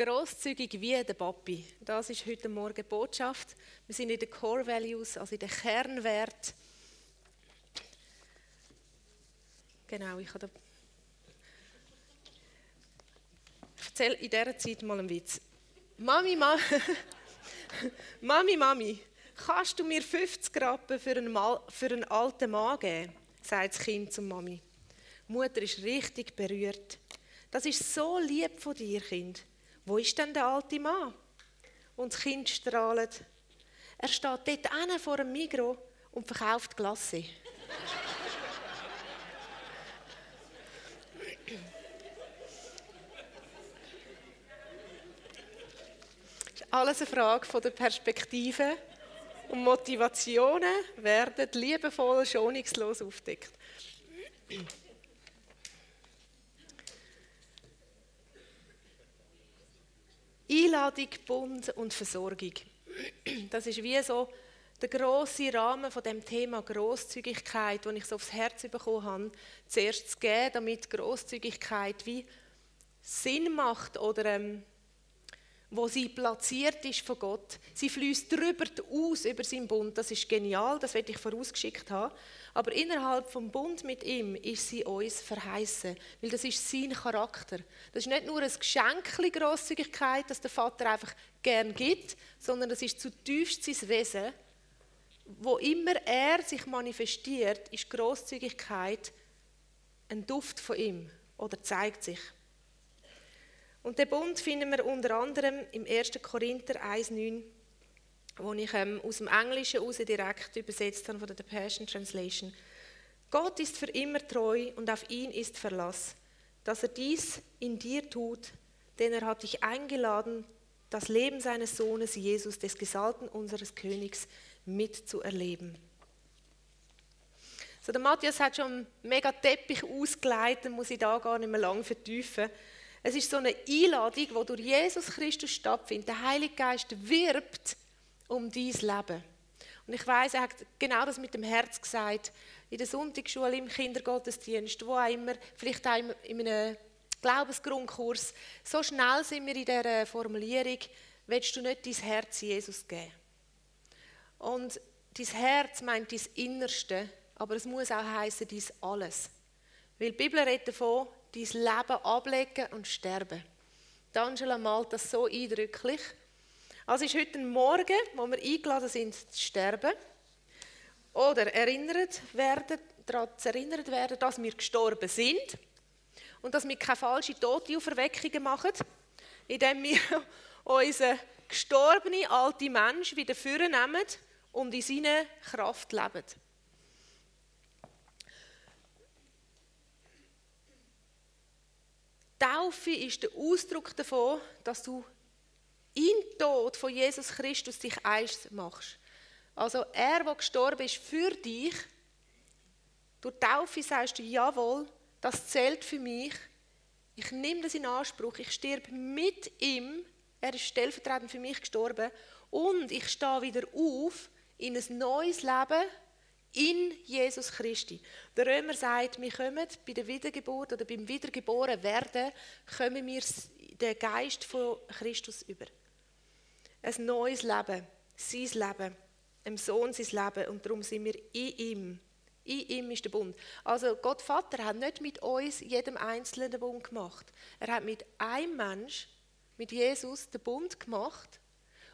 Grosszügig wie der Papi. Das ist heute Morgen die Botschaft. Wir sind in den Core Values, also in den Kernwert. Genau, ich habe Ich erzähle in dieser Zeit mal einen Witz. Mami, Ma Mami, Mami, kannst du mir 50 Rappen für einen, Mal für einen alten Mann geben? sagt das Kind zur Mami. Mutter ist richtig berührt. Das ist so lieb von dir, Kind. Wo ist denn der alte Mann? Und das Kind strahlt. Er steht dort vor einem Migro und verkauft Glasse. alles eine Frage von der Perspektive und Motivationen werden liebevoll, schonungslos aufdeckt. Einladung, Bund und Versorgung. Das ist wie so der große Rahmen von dem Thema Großzügigkeit, den ich so aufs Herz bekommen habe, zuerst zu geben, damit Großzügigkeit wie Sinn macht oder ähm, wo sie platziert ist von Gott. Sie fließt drüber aus über seinen Bund. Das ist genial, das werde ich vorausgeschickt haben. Aber innerhalb vom Bund mit ihm ist sie uns verheißen, weil das ist sein Charakter. Das ist nicht nur ein Geschenk Großzügigkeit, das der Vater einfach gern gibt, sondern das ist zutiefst sein Wesen. Wo immer er sich manifestiert, ist Großzügigkeit ein Duft von ihm oder zeigt sich. Und den Bund finden wir unter anderem im 1. Korinther 1,9, wo ich ähm, aus dem Englischen heraus direkt übersetzt habe von der Passion Translation. Gott ist für immer treu und auf ihn ist Verlass, dass er dies in dir tut, denn er hat dich eingeladen, das Leben seines Sohnes Jesus, des Gesalten unseres Königs, mitzuerleben. So, der Matthias hat schon einen mega Teppich ausgeleitet, muss ich da gar nicht mehr lange vertiefen. Es ist so eine Einladung, die durch Jesus Christus stattfindet. Der Heilige Geist wirbt um dein Leben. Und ich weiß, er hat genau das mit dem Herz gesagt. In der Sonntagsschule, im Kindergottesdienst, wo auch immer, vielleicht auch in einem Glaubensgrundkurs. So schnell sind wir in dieser Formulierung, willst du nicht dein Herz Jesus geben? Und dein Herz meint dein Innerste, aber es muss auch heißen, dein Alles. Weil die Bibel redet davon, dein Leben ablegen und sterben. Die Angela malt das so eindrücklich. Also ist heute Morgen, wo wir eingeladen sind, zu sterben. Oder erinnert werden, daran erinnert werden, dass wir gestorben sind. Und dass wir keine falschen Totenauferweckungen machen, indem wir unseren gestorbenen alten Mensch wieder vornehmen und in seiner Kraft leben. Taufe ist der Ausdruck davon, dass du in Tod von Jesus Christus dich eins machst. Also er, der gestorben ist für dich, durch Taufe sagst du, jawohl, das zählt für mich. Ich nehme das in Anspruch. Ich sterbe mit ihm. Er ist stellvertretend für mich gestorben. Und ich stehe wieder auf in ein neues Leben in Jesus Christi. Der Römer sagt, wir kommen bei der Wiedergeburt oder beim Wiedergeboren werden, kommen wir den Geist von Christus über. Ein neues Leben, sein Leben, dem Sohn sein Leben und darum sind wir in ihm. In ihm ist der Bund. Also Gott Vater hat nicht mit uns jedem Einzelnen den Bund gemacht. Er hat mit einem Mensch, mit Jesus, den Bund gemacht.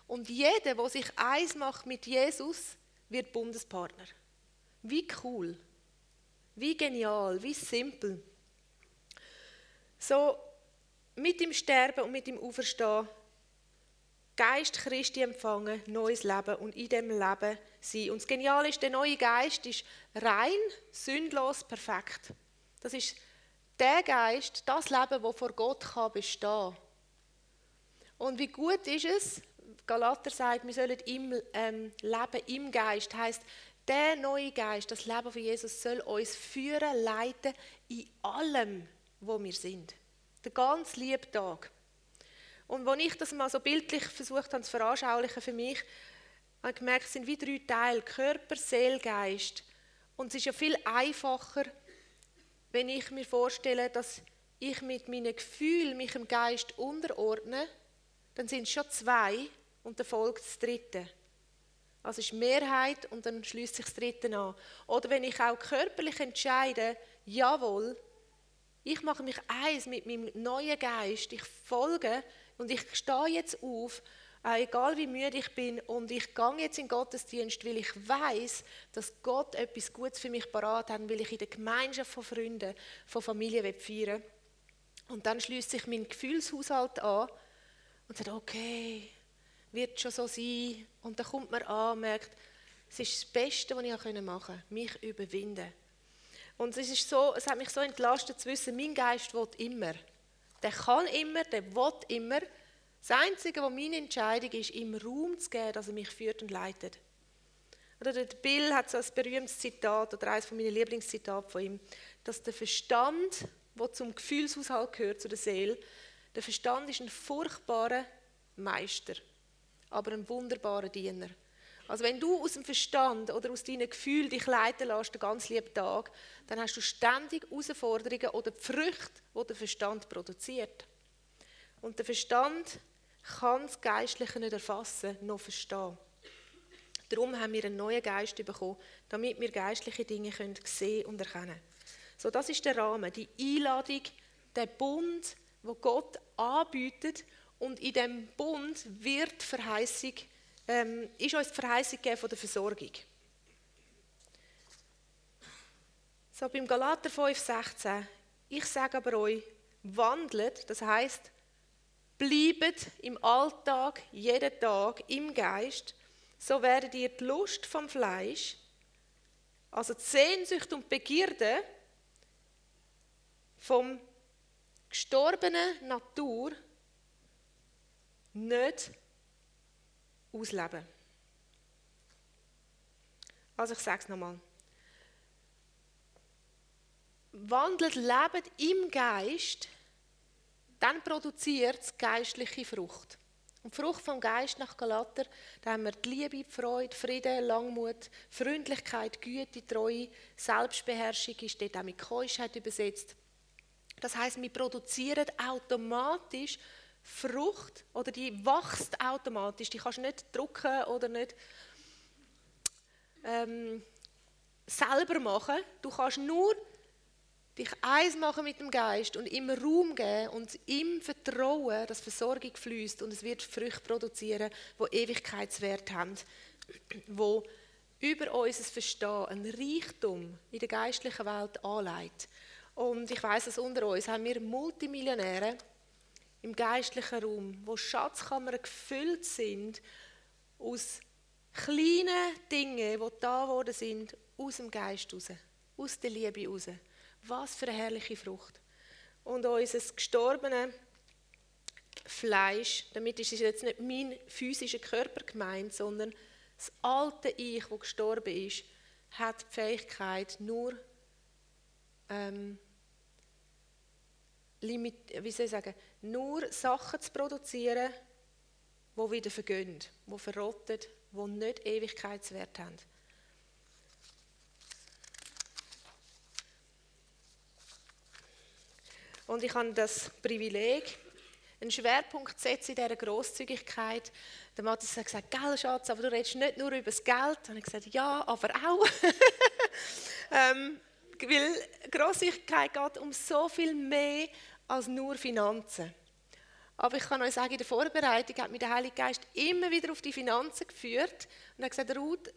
Und jeder, der sich eins macht mit Jesus, wird Bundespartner. Wie cool, wie genial, wie simpel. So mit dem Sterben und mit dem Auferstehen Geist Christi empfangen, neues Leben und in dem Leben sein. Und das Geniale ist, der neue Geist ist rein, sündlos, perfekt. Das ist der Geist, das Leben, das vor Gott kann bestehen. Und wie gut ist es, Galater sagt, wir sollen im ähm, Leben im Geist, heißt der neue Geist, das Leben von Jesus soll uns führen, leiten in allem, wo wir sind. Der ganz liebe Tag. Und als ich das mal so bildlich versucht habe zu veranschaulichen für mich, habe ich gemerkt, es sind wie drei Teile, Körper, Seele, Geist. Und es ist ja viel einfacher, wenn ich mir vorstelle, dass ich mit meinen Gefühlen mich im Geist unterordne dann sind es schon zwei und dann folgt das dritte. Also ist Mehrheit und dann schließt sich das dritte an. Oder wenn ich auch körperlich entscheide, jawohl, ich mache mich eins mit meinem neuen Geist, ich folge und ich stehe jetzt auf, äh, egal wie müde ich bin und ich gehe jetzt in den Gottesdienst, weil ich weiß, dass Gott etwas Gutes für mich parat hat, weil ich in der Gemeinschaft von Freunden, von Familie feiern. Und dann schließt sich mein Gefühlshaushalt an und sagt, okay, wird schon so sein. Und dann kommt man an und merkt, es ist das Beste, was ich machen konnte, mich überwinden. Und es, ist so, es hat mich so entlastet zu wissen, mein Geist will immer. Der kann immer, der will immer. Das Einzige, was meine Entscheidung ist, ihm Raum zu geben, dass er mich führt und leitet. Oder der Bill hat so ein berühmtes Zitat, oder eines meiner Lieblingszitate von ihm, dass der Verstand, der zum Gefühlshaushalt gehört, zu der Seele, der Verstand ist ein furchtbarer Meister aber ein wunderbarer Diener. Also wenn du aus dem Verstand oder aus deinen Gefühlen dich leiten lässt, den ganzen lieben Tag, dann hast du ständig Herausforderungen oder die Früchte, die der Verstand produziert. Und der Verstand kann das Geistliche nicht erfassen, noch verstehen. Darum haben wir einen neuen Geist bekommen, damit wir geistliche Dinge können sehen und erkennen So, das ist der Rahmen, die Einladung, der Bund, wo Gott anbietet und in dem Bund wird Verheißung, ähm, ist uns die Verheißung gegeben von der Versorgung. So beim Galater 5,16. Ich sage aber euch, wandelt, das heißt, bleibt im Alltag, jeden Tag im Geist, so werdet ihr die Lust vom Fleisch, also die Sehnsucht und Begierde vom gestorbenen Natur nicht ausleben. Also ich sage es nochmal. Wandelt, lebt im Geist, dann produziert es geistliche Frucht. Und die Frucht vom Geist nach Galater, da haben wir die Liebe, die Freude, Frieden, Langmut, Freundlichkeit, Güte, Treue, Selbstbeherrschung ist dort auch mit Keuschheit übersetzt. Das heißt, wir produzieren automatisch Frucht oder die wächst automatisch. Die kannst du nicht drucken oder nicht ähm, selber machen. Du kannst nur dich eins machen mit dem Geist und ihm Raum geben und ihm vertrauen, dass Versorgung fließt und es wird Früchte produzieren, wo Ewigkeitswert haben, wo über unser Verstehen ein Reichtum in der geistlichen Welt anleitet. Und ich weiß, dass unter uns haben wir Multimillionäre, im geistlichen Raum, wo Schatzkammern gefüllt sind aus kleinen Dingen, die da geworden sind, aus dem Geist raus, aus der Liebe raus. Was für eine herrliche Frucht. Und unser gestorbenes Fleisch, damit ist es jetzt nicht mein physischer Körper gemeint, sondern das alte Ich, das gestorben ist, hat die Fähigkeit, nur ähm, limit, wie soll ich sagen, nur Sachen zu produzieren, die wieder vergehen, die verrotten, die nicht Ewigkeitswert haben. Und ich habe das Privileg, einen Schwerpunkt zu setzen in dieser Grosszügigkeit. Der Matthias hat gesagt, gell Schatz, aber du redest nicht nur über das Geld. Und ich gesagt, ja, aber auch. ähm, weil Grosszügigkeit geht um so viel mehr als nur Finanzen. Aber ich kann euch sagen, in der Vorbereitung hat mich der Heilige Geist immer wieder auf die Finanzen geführt und hat gesagt, Ruth,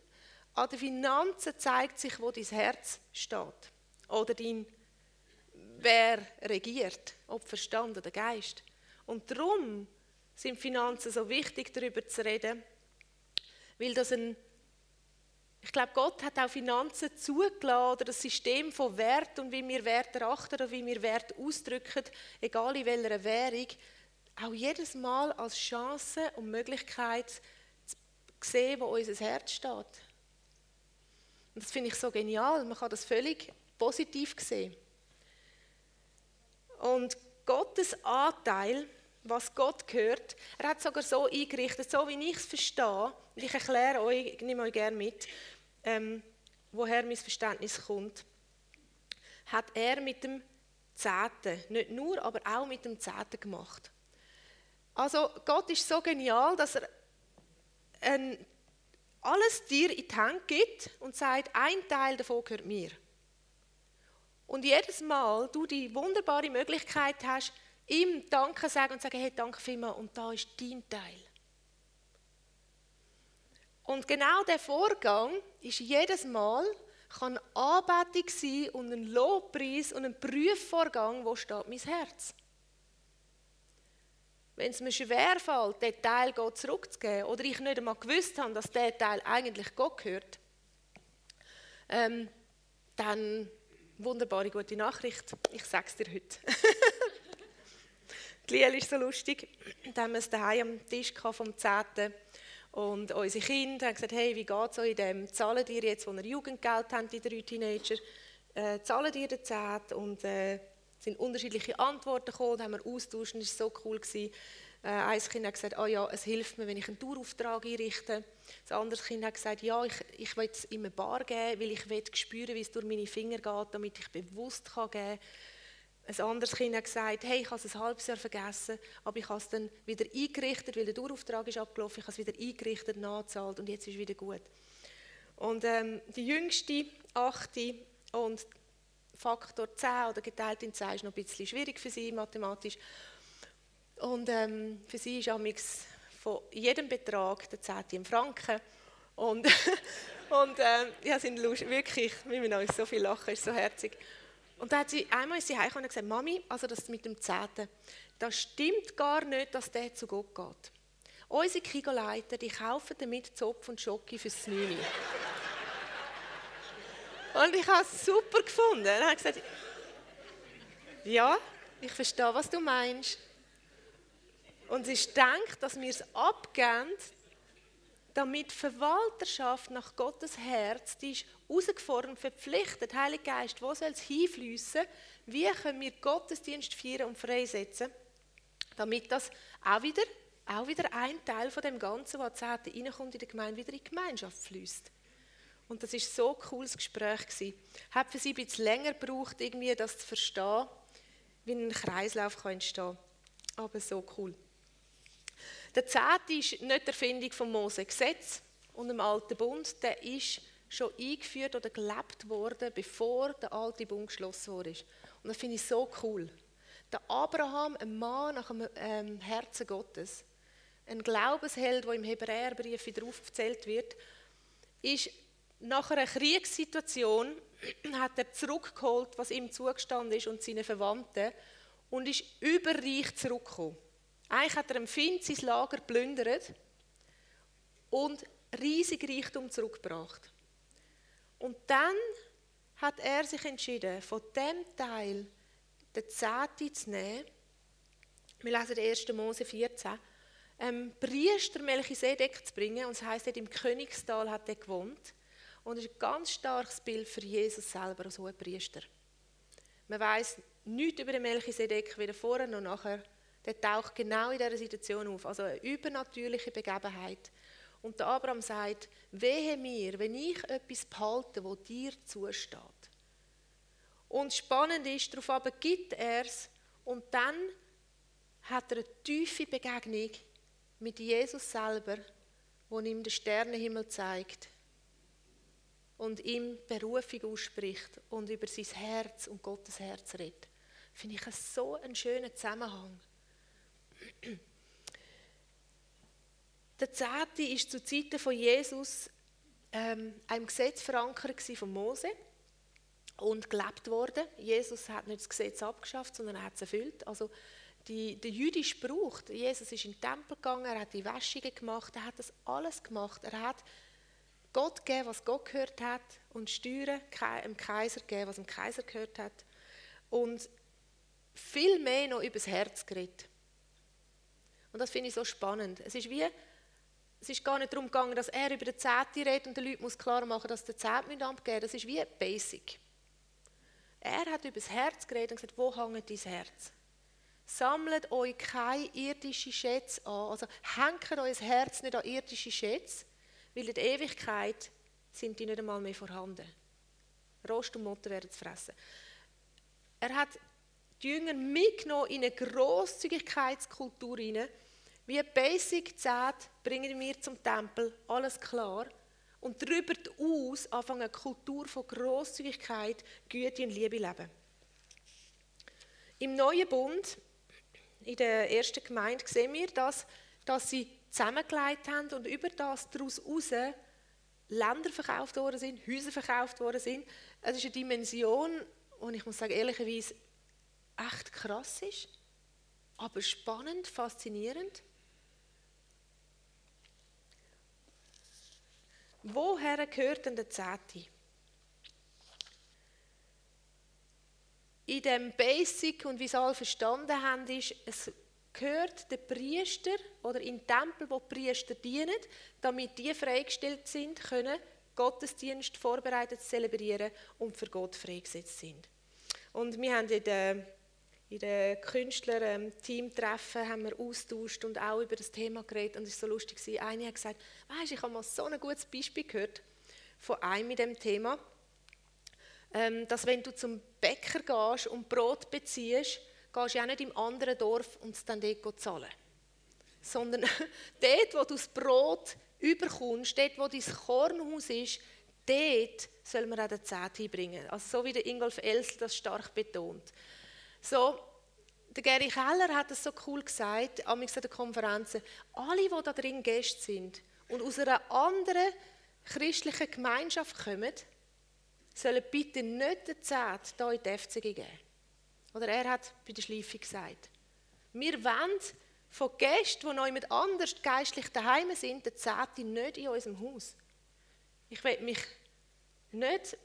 an den Finanzen zeigt sich, wo dein Herz steht. Oder dein, wer regiert, ob Verstand oder Geist. Und darum sind Finanzen so wichtig, darüber zu reden, weil das ein ich glaube, Gott hat auch Finanzen zugelassen oder das System von Wert und wie wir Wert erachten oder wie wir Wert ausdrücken, egal in welcher Währung, auch jedes Mal als Chance und Möglichkeit zu sehen, wo unser Herz steht. Und das finde ich so genial. Man kann das völlig positiv sehen. Und Gottes Anteil, was Gott gehört, er hat sogar so eingerichtet, so wie ich es verstehe, ich erkläre euch, ich nehme euch gerne mit, ähm, woher mein Verständnis kommt, hat er mit dem Zehnten, nicht nur, aber auch mit dem Zehnten gemacht. Also Gott ist so genial, dass er ein, alles dir in die Hand gibt und sagt, ein Teil davon gehört mir. Und jedes Mal du die wunderbare Möglichkeit hast, ihm Danke sagen und sagen, hey, danke vielmals und da ist dein Teil. Und genau der Vorgang ist jedes Mal kann Anbetung sein und ein Lobpreis und ein Prüfvorgang, wo steht mein Herz. Wenn es mir schwerfällt, den Teil Gott zurückzugeben oder ich nicht einmal gewusst habe, dass der Teil eigentlich Gott gehört, ähm, dann wunderbare gute Nachricht. Ich sage es dir heute. Die Liel ist so lustig. Da haben wir es daheim am Tisch vom 10. Und unsere Kinder haben gesagt, hey, wie geht es euch in dem? Zahlen ihr jetzt, wo ihr Jugendgeld habt, die drei Teenager, äh, zahlen ihr den 10? Und äh, sind unterschiedliche Antworten gekommen, da haben wir austauscht, das war so cool. Gewesen. Äh, ein Kind hat gesagt, oh ja, es hilft mir, wenn ich einen Tourauftrag einrichte. Das andere Kind hat gesagt, ja, ich, ich will es ihm eine Bar geben, weil ich will spüren, wie es durch meine Finger geht, damit ich bewusst kann geben kann. Ein anderes Kind hat gesagt, hey, ich habe es ein halbes Jahr vergessen, aber ich habe es dann wieder eingerichtet, weil der Tourauftrag ist abgelaufen, ich habe es wieder eingerichtet, nachgezahlt und jetzt ist es wieder gut. Und ähm, die jüngste, achte und Faktor 10 oder geteilt in 10 ist noch ein bisschen schwierig für sie mathematisch. Und ähm, für sie ist amix von jedem Betrag der 10 in Franken. Und, und ähm, ja, sind wirklich, wir müssen so viel lachen, ist so herzig. Und dann hat sie einmal ist sie heimgekommen und gesagt, Mami, also das mit dem Zehnten, das stimmt gar nicht, dass der zu Gott geht. Unsere Kigoleiter, die kaufen damit Zopf und Schoki fürs Neune. und ich habe es super gefunden. Und habe gesagt, ja, ich verstehe, was du meinst. Und sie denkt, dass wir es abgeben, damit Verwalterschaft nach Gottes Herz, die ist herausgefordert, verpflichtet, Heiliger Geist, wo soll es hinfließen? Wie können wir Gottesdienst feiern und freisetzen, damit das auch wieder, auch wieder ein Teil von dem Ganzen, was Zehnte reinkommt in der Gemeinde, wieder in die Gemeinschaft fließt. Und das ist so ein cooles Gespräch gewesen. Hat für sie ein bisschen länger gebraucht, irgendwie das zu verstehen, wie ein Kreislauf kann entstehen. Aber so cool. Der Zehnte ist nicht die Erfindung vom Mose-Gesetz und dem Alten Bund. Der ist schon eingeführt oder gelebt worden, bevor der alte Bund geschlossen wurde. Und das finde ich so cool. Der Abraham, ein Mann nach dem ähm, Herzen Gottes, ein Glaubensheld, der im Hebräerbrief wieder aufgezählt wird, ist nach einer Kriegssituation hat er zurückgeholt, was ihm zugestanden ist und seine Verwandten und ist überreich zurückgekommen. Eigentlich hat er ein Find sein Lager geplündert und riesig Reichtum zurückgebracht. Und dann hat er sich entschieden, von dem Teil den Zehnte zu nehmen. Wir lesen den 1. Mose 14. Ähm, Priester Melchisedek zu bringen. Und es heisst, im Königstal hat er gewohnt. Und es ist ein ganz starkes Bild für Jesus selber als hoher Priester. Man weiß nichts über den Melchisedek, weder vorher noch nachher der taucht genau in dieser Situation auf. Also eine übernatürliche Begebenheit. Und der Abraham sagt, wehe mir, wenn ich etwas behalte, wo dir zusteht. Und spannend ist, darauf aber gibt er es und dann hat er eine tiefe Begegnung mit Jesus selber, wo ihm der Sternenhimmel zeigt und ihm Berufung ausspricht und über sein Herz und Gottes Herz redet. Finde ich so einen schönen Zusammenhang. Der Zehnte ist zu Zeiten von Jesus ähm, einem Gesetz verankert von Mose und gelebt worden. Jesus hat nicht das Gesetz abgeschafft, sondern er hat es erfüllt. Also die, der jüdische Brauch, Jesus ist in den Tempel gegangen, er hat die Wäschungen gemacht, er hat das alles gemacht. Er hat Gott gegeben, was Gott gehört hat und Steuern dem Kaiser gegeben, was dem Kaiser gehört hat. Und viel mehr noch über das Herz geredet. Und das finde ich so spannend. Es ist wie, es ist gar nicht darum gegangen, dass er über den Zehnte redet und den Leuten muss klar machen, dass der Zehnte abgeben. Das ist wie basic. Er hat über das Herz geredet und gesagt, wo hängt dein Herz? Sammelt euch keine irdischen Schätze an. Also hängt euer Herz nicht an irdische Schätze, weil in der Ewigkeit sind die nicht einmal mehr vorhanden. Rost und Motten werden es fressen. Er hat die Jünger mitgenommen in eine Grosszügigkeitskultur hinein, Wie Basic 10 bringen wir zum Tempel, alles klar. Und darüber aus anfangen eine Kultur von Großzügigkeit, Güte und Liebe leben. Im neuen Bund, in der ersten Gemeinde, sehen wir, dass, dass sie zusammengelegt haben und über das daraus heraus Länder verkauft worden sind, Häuser verkauft worden sind. Es ist eine Dimension, und ich muss sagen, ehrlicherweise echt krass ist, aber spannend, faszinierend. Woher gehört denn der Zehnte? In dem Basic und wie es alle verstanden haben, ist, es gehört der Priester oder in Tempel, wo die Priester dienen, damit die freigestellt sind, können Gottesdienst vorbereitet zelebrieren und für Gott freigesetzt sind. Und wir haben in den, in den Künstler-Teamtreffen haben wir austauscht und auch über das Thema geredet und es war so lustig. Eine hat gesagt, weißt, ich habe mal so ein gutes Beispiel gehört von einem mit dem Thema, ähm, dass wenn du zum Bäcker gehst und Brot beziehst, gehst du auch nicht im anderen Dorf und es dann dort zahlen. Sondern dort, wo du das Brot überkommst, dort, wo dein Kornhaus ist, dort soll man auch den Zehnt einbringen. Also so wie der Ingolf Elsel das stark betont. So, der Gary Keller hat es so cool gesagt, an den Konferenzen, alle, die da drin Gäste sind und aus einer anderen christlichen Gemeinschaft kommen, sollen bitte nicht den Zehnt hier in die FCG geben. Oder er hat bei der Schleife gesagt, wir wollen von Gästen, die noch jemand anders geistlich daheim sind, den Zehnte nicht in unserem Haus. Ich will mich nicht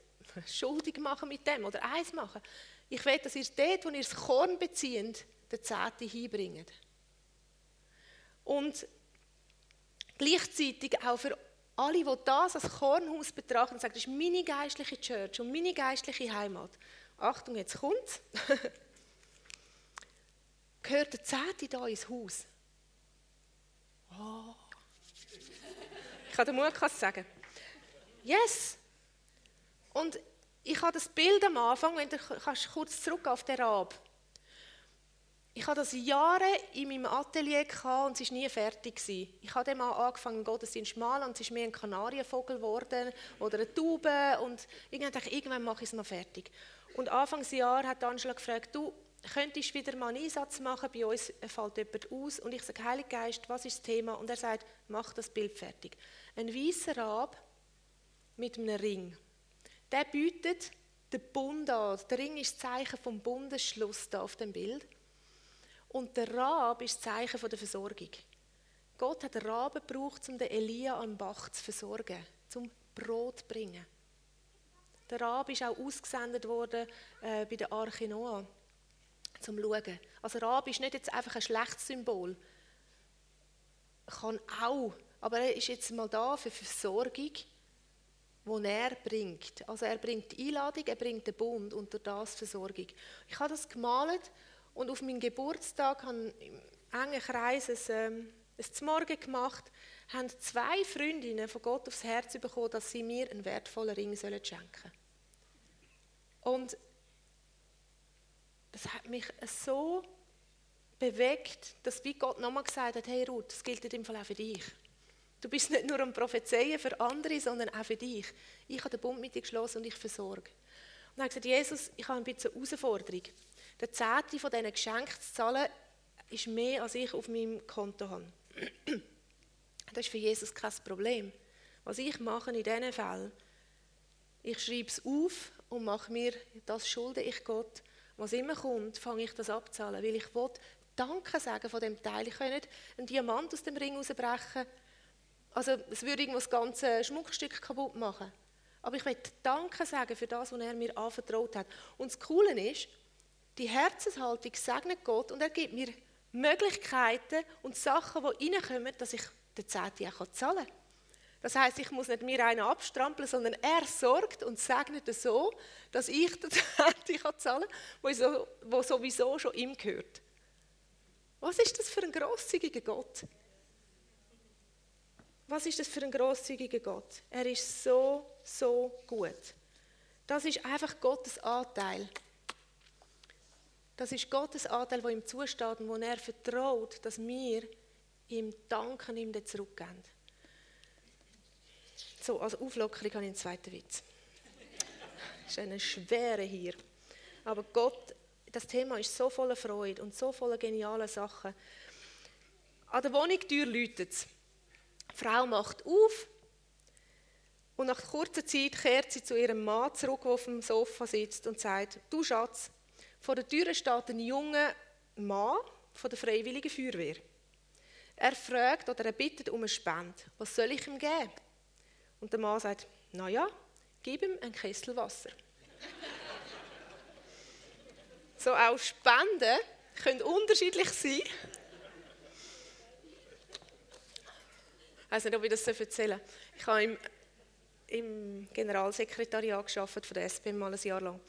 schuldig machen mit dem oder eins machen. Ich will, dass ihr dort, wo ihr das Korn bezieht, den Zehnte hinbringt. Und gleichzeitig auch für alle, die das als Kornhaus betrachten und sagen, das ist meine geistliche Church und meine geistliche Heimat. Achtung, jetzt kommt Gehört der Zehnte da ins Haus? Oh. Ich kann den Mut sagen. Yes. Und ich habe das Bild am Anfang, wenn du kannst kurz zurück auf den Rab. Ich habe das Jahre in meinem Atelier gehabt und es war nie fertig. Ich habe dann mal angefangen, Gottesdienst malen und es ist mehr ein Kanarienvogel geworden oder eine Taube und irgendwann dachte ich, irgendwann mache ich es mal fertig. Und Anfangsjahr hat Angela gefragt, du, könntest wieder mal einen Einsatz machen, bei uns fällt jemand aus und ich sage, Heiliger Geist, was ist das Thema? Und er sagt, mach das Bild fertig. Ein weißer Rab mit einem Ring. Der bietet den Bund an. Der Ring ist das Zeichen vom Bundesschluss da auf dem Bild. Und der Rab ist das Zeichen der Versorgung. Gott hat den Raben gebraucht, um den Elia am Bach zu versorgen, zum Brot zu bringen. Der Rab ist auch ausgesendet worden äh, bei der Arche Noah, zum Schauen. Also Rab ist nicht jetzt einfach ein schlechtes Symbol. Kann auch, aber er ist jetzt mal da für Versorgung, die er bringt. Also er bringt die Einladung, er bringt den Bund und durch das Versorgung. Ich habe das gemalt und auf meinem Geburtstag habe ich im engen Kreis ein, ähm, ein Morgen gemacht, haben zwei Freundinnen von Gott aufs Herz bekommen, dass sie mir einen wertvollen Ring sollen schenken Und das hat mich so bewegt, dass wie Gott nochmal gesagt hat, hey Ruth, das gilt in dem Fall auch für dich. Du bist nicht nur am Prophezeien für andere, sondern auch für dich. Ich habe den Bund mit dir geschlossen und ich versorge. Und er hat gesagt, Jesus, ich habe ein bisschen Herausforderung. Der Zehnte von diesen Geschenken zu zahlen, ist mehr, als ich auf meinem Konto habe. Das ist für Jesus kein Problem. Was ich mache in diesen Fällen, ich schreibe es auf und mache mir, das schulde ich Gott. Was immer kommt, fange ich das abzahlen, weil ich will Danke sagen von dem Teil. Ich kann nicht einen Diamant aus dem Ring rausbrechen. Also es würde irgendwo das ganze Schmuckstück kaputt machen. Aber ich will Danke sagen für das, was er mir anvertraut hat. Und das Coole ist, die Herzenshaltung segnet Gott und er gibt mir Möglichkeiten und Sachen, die reinkommen, dass ich den Zehnte auch zahlen kann. Das heißt, ich muss nicht mir einen abstrampeln, sondern er sorgt und segnet so, dass ich den Zehnte zahlen kann, der sowieso schon ihm gehört. Was ist das für ein grosszügiger Gott? Was ist das für ein grosszügiger Gott? Er ist so, so gut. Das ist einfach Gottes Anteil. Das ist Gottes Anteil, der ihm zusteht und wo er vertraut, dass wir ihm danken, ihm dann zurückgeben. So, als Auflockerung habe ich einen zweiten Witz. Das ist eine schwere hier. Aber Gott, das Thema ist so voller Freude und so voller genialer Sachen. An der Wohnungtür läutet es. Die Frau macht auf und nach kurzer Zeit kehrt sie zu ihrem Mann zurück, der auf dem Sofa sitzt und sagt, du Schatz, vor der Tür steht ein junger Mann von der Freiwilligen Feuerwehr. Er fragt oder er bittet um eine Spende. Was soll ich ihm geben? Und der Mann sagt, na ja, gib ihm ein Kessel Wasser. so auch Spenden können unterschiedlich sein. Weiß nicht, ob ich das erzählen soll. Ich habe im, im Generalsekretariat gearbeitet von der SP mal ein Jahr lang.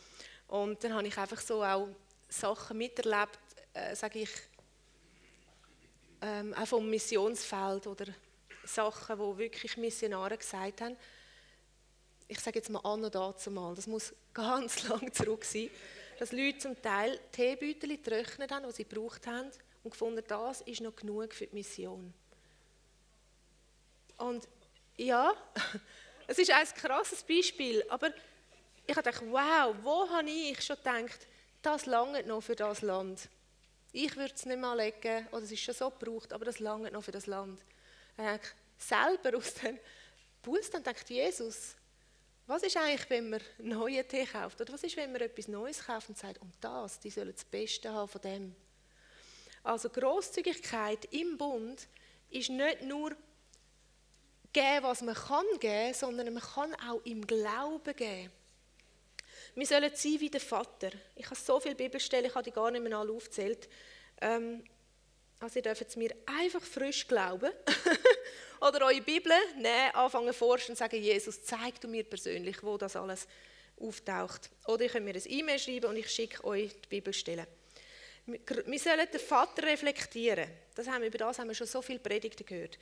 Und dann habe ich einfach so auch Sachen miterlebt, äh, sage ich, ähm, auch vom Missionsfeld oder Sachen, wo wirklich Missionare gesagt haben, ich sage jetzt mal an und dazu mal, das muss ganz lang zurück sein, dass Leute zum Teil Teebeutel getrocknet haben, die sie gebraucht haben und gefunden, das ist noch genug für die Mission. Und ja, es ist ein krasses Beispiel, aber ich habe gedacht, wow, wo habe ich schon gedacht, das lange noch für das Land. Ich würde es nicht mal legen, oder es ist schon so gebraucht, aber das lange noch für das Land. Dann selber aus dem Buß, dann denkt Jesus, was ist eigentlich, wenn man neuen Tee kauft? Oder was ist, wenn man etwas Neues kauft und sagt, und das, die sollen das Beste haben von dem. Also Großzügigkeit im Bund ist nicht nur geben, was man kann geben, sondern man kann auch im Glauben geben. Wir sollen sein wie der Vater. Ich habe so viele Bibelstellen, ich habe die gar nicht mehr alle aufgezählt. Ähm, also ihr dürft mir einfach frisch glauben. Oder eure Bibel nehmen, anfangen zu forschen und sagen, Jesus, zeig du mir persönlich, wo das alles auftaucht. Oder ihr könnt mir ein E-Mail schreiben und ich schicke euch die Bibelstellen. Wir sollen den Vater reflektieren. Das haben über das haben wir schon so viele Predigten gehört.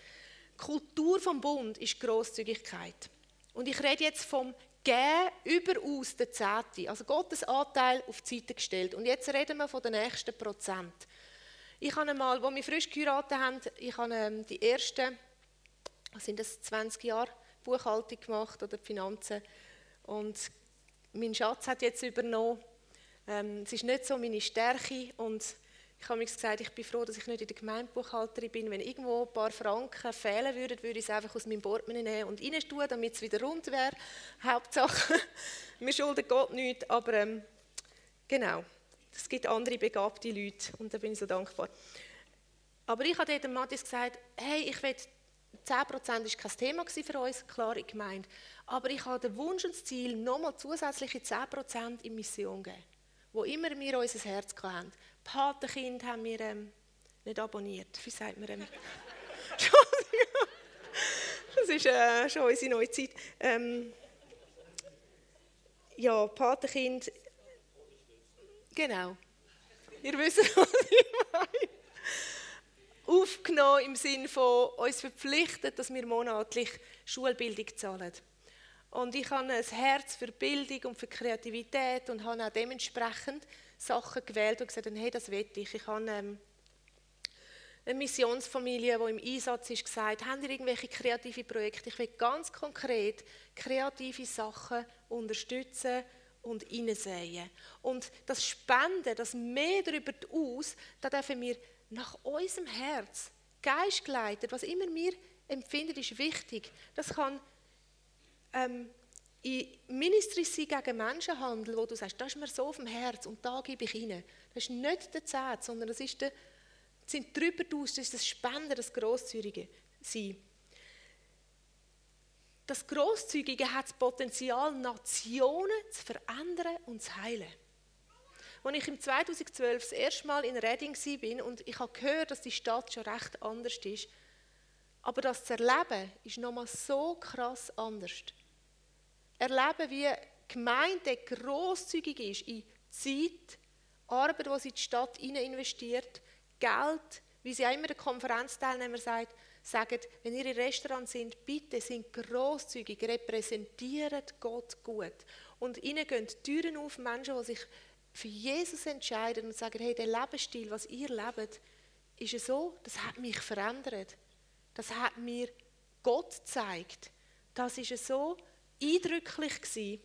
Die Kultur vom Bund ist Großzügigkeit. Und ich rede jetzt vom Geben überaus der Zehnte, also Gottes Anteil auf die Seite gestellt. Und jetzt reden wir von den nächsten Prozent. Ich habe einmal, als wir frisch geheiratet haben, ich habe ähm, die ersten, sind das, 20 Jahre Buchhaltung gemacht oder Finanzen. Und mein Schatz hat jetzt übernommen. Ähm, es ist nicht so meine Stärke und ich habe mir gesagt, ich bin froh, dass ich nicht in der Gemeindebuchhalterin bin. Wenn irgendwo ein paar Franken fehlen würden, würde ich es einfach aus meinem Portemonnaie nehmen und rein tun, damit es wieder rund wäre. Hauptsache, wir schulden Gott nichts, aber ähm, genau, es gibt andere begabte Leute und da bin ich so dankbar. Aber ich habe dem Matthias gesagt, hey, ich will 10% war kein Thema für uns, klar in Gemeinde. Aber ich habe den Wunsch und das Ziel, nochmal zusätzliche 10% in Mission zu geben. Wo immer wir unser Herz hatten. Patenkind haben wir ähm, nicht abonniert. Wie sagt man? Ähm? Entschuldigung. Das ist äh, schon unsere neue Zeit. Ähm, ja, Patenkind. Genau. Ihr wisst, was ich meine. Aufgenommen im Sinne von uns verpflichtet, dass wir monatlich Schulbildung zahlen. Und ich habe ein Herz für Bildung und für Kreativität und habe auch dementsprechend Sachen gewählt und gesagt, hey, das will ich. Ich habe ähm, eine Missionsfamilie, die im Einsatz ist, gesagt, haben ihr irgendwelche kreative Projekte? Ich will ganz konkret kreative Sachen unterstützen und hineinsehen. Und das Spenden, das mehr darüber aus, da dürfen wir nach unserem Herz, geistgeleitet, was immer wir empfinden, ist wichtig. Das kann ähm, in Ministries sein gegen Menschenhandel, wo du sagst, das ist mir so auf dem Herz und da gebe ich rein. Das ist nicht der Zehnt, sondern das, ist der, das sind darüber aus, das ist das Spenden, das Grosszügige sein. Das Grosszügige hat das Potenzial, Nationen zu verändern und zu heilen. Als ich im 2012 das erste Mal in Reading war und ich habe gehört, dass die Stadt schon recht anders ist, aber das zu erleben, ist nochmal so krass anders erleben, wie Gemeinde grosszügig ist in Zeit, Arbeit, die sie in die Stadt investiert, Geld, wie sie auch immer den Konferenzteilnehmer sagt, sagen, wenn ihr in Restaurant sind, bitte sind grosszügig, repräsentiert Gott gut. Und ihnen gehen Türen auf, Menschen, die sich für Jesus entscheiden und sagen, hey, der Lebensstil, was ihr lebt, ist es so, das hat mich verändert. Das hat mir Gott gezeigt. Das ist so eindrücklich gewesen.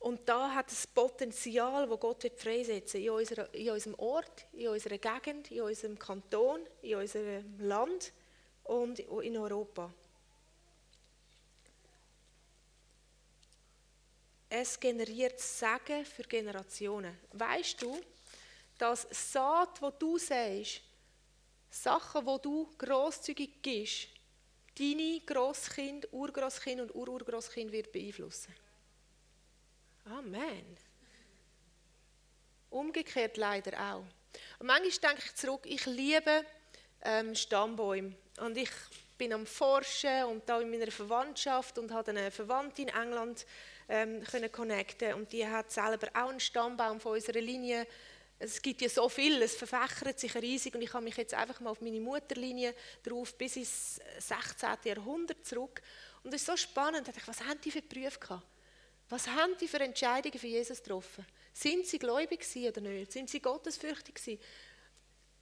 Und da hat das Potenzial, das Gott freisetzen will, in, unserer, in unserem Ort, in unserer Gegend, in unserem Kanton, in unserem Land und in Europa. Es generiert Segen für Generationen. Weißt du, dass Saat, wo du sagst, Sachen, wo du großzügig gibst, deine Grosskind, Urgroßkind und Ururgroßkind wird beeinflussen. Amen. Umgekehrt leider auch. Und manchmal denke ich zurück, ich liebe ähm, Stammbäume. Und ich bin am Forschen und da in meiner Verwandtschaft und habe eine Verwandte in England ähm, können connecten und die hat selber auch einen Stammbaum von unserer Linie. Es gibt ja so viel, es verfächert sich riesig und ich habe mich jetzt einfach mal auf meine Mutterlinie drauf bis ins 16. Jahrhundert zurück. Und es ist so spannend, was haben die für Berufe gehabt? Was haben die für Entscheidungen für Jesus getroffen? Sind sie gläubig oder nicht? Sind sie gottesfürchtig gewesen?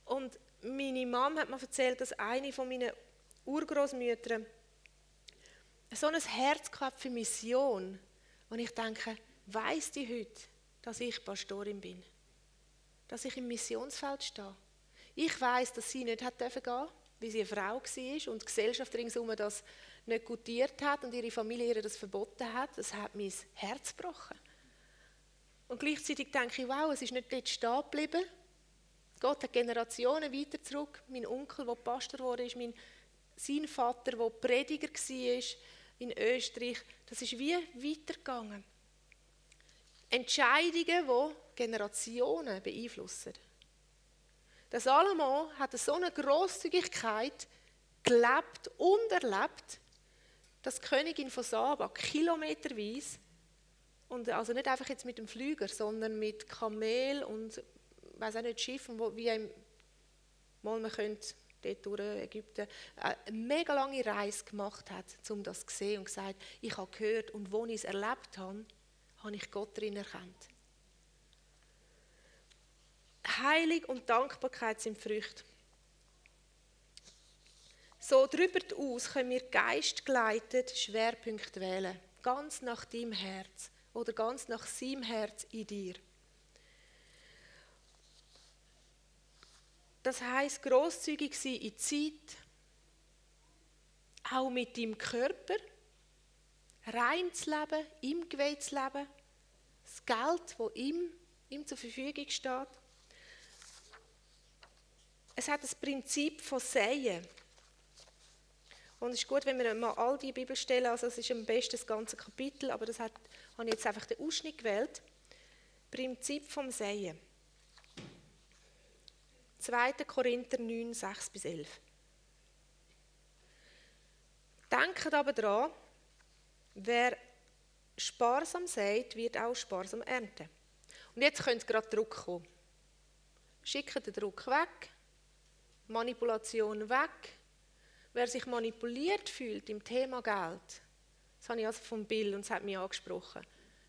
Und meine Mom hat mir erzählt, dass eine von meinen Urgroßmüttern so ein Herz gehabt für Mission, und ich denke, weiß die heute, dass ich Pastorin bin? Dass ich im Missionsfeld stehe? Ich weiß, dass sie nicht hat dürfen gehen, weil sie eine Frau war und die Gesellschaft ringsherum das nicht gutiert hat und ihre Familie ihr das verboten hat. Das hat mein Herz gebrochen. Und gleichzeitig denke ich, wow, es ist nicht dort stehen geblieben. Gott hat Generationen weiter zurück. Mein Onkel, der Pastor wurde, ist mein, sein Vater, der Prediger war in Österreich. Das ist wie weitergegangen. Entscheidungen, die Generationen beeinflussen. Der Salomo hat so eine Großzügigkeit gelebt und erlebt, dass die Königin von Saba kilometerweise und also nicht einfach jetzt mit dem Flüger, sondern mit Kamel und weiß auch nicht Schiffen, wo wie mal man könnte dort durch Ägypten eine mega lange Reise gemacht hat, um das zu sehen und gesagt, ich habe gehört und wo ich es erlebt habe, habe ich Gott darin erkannt. Heilig und Dankbarkeit sind Früchte. So darüber aus können wir geistgeleitet Schwerpunkte wählen, ganz nach deinem Herz oder ganz nach seinem Herz in dir. Das heißt, großzügig sein in Zeit, auch mit deinem Körper, rein zu leben, im Gebet zu leben, das Geld, das ihm, ihm zur Verfügung steht. Es hat das Prinzip von Sehen. Und es ist gut, wenn wir mal all die Bibelstellen, also es ist am besten das ganze Kapitel, aber das hat, habe ich jetzt einfach den Ausschnitt gewählt. Prinzip vom Sehen. 2. Korinther 9, 6 bis 11. Denkt aber daran, wer sparsam sät, wird auch sparsam ernten. Und jetzt könnte gerade Druck kommen. Schickt den Druck weg, Manipulation weg. Wer sich manipuliert fühlt im Thema Geld, das habe ich also von Bill und es hat mich angesprochen.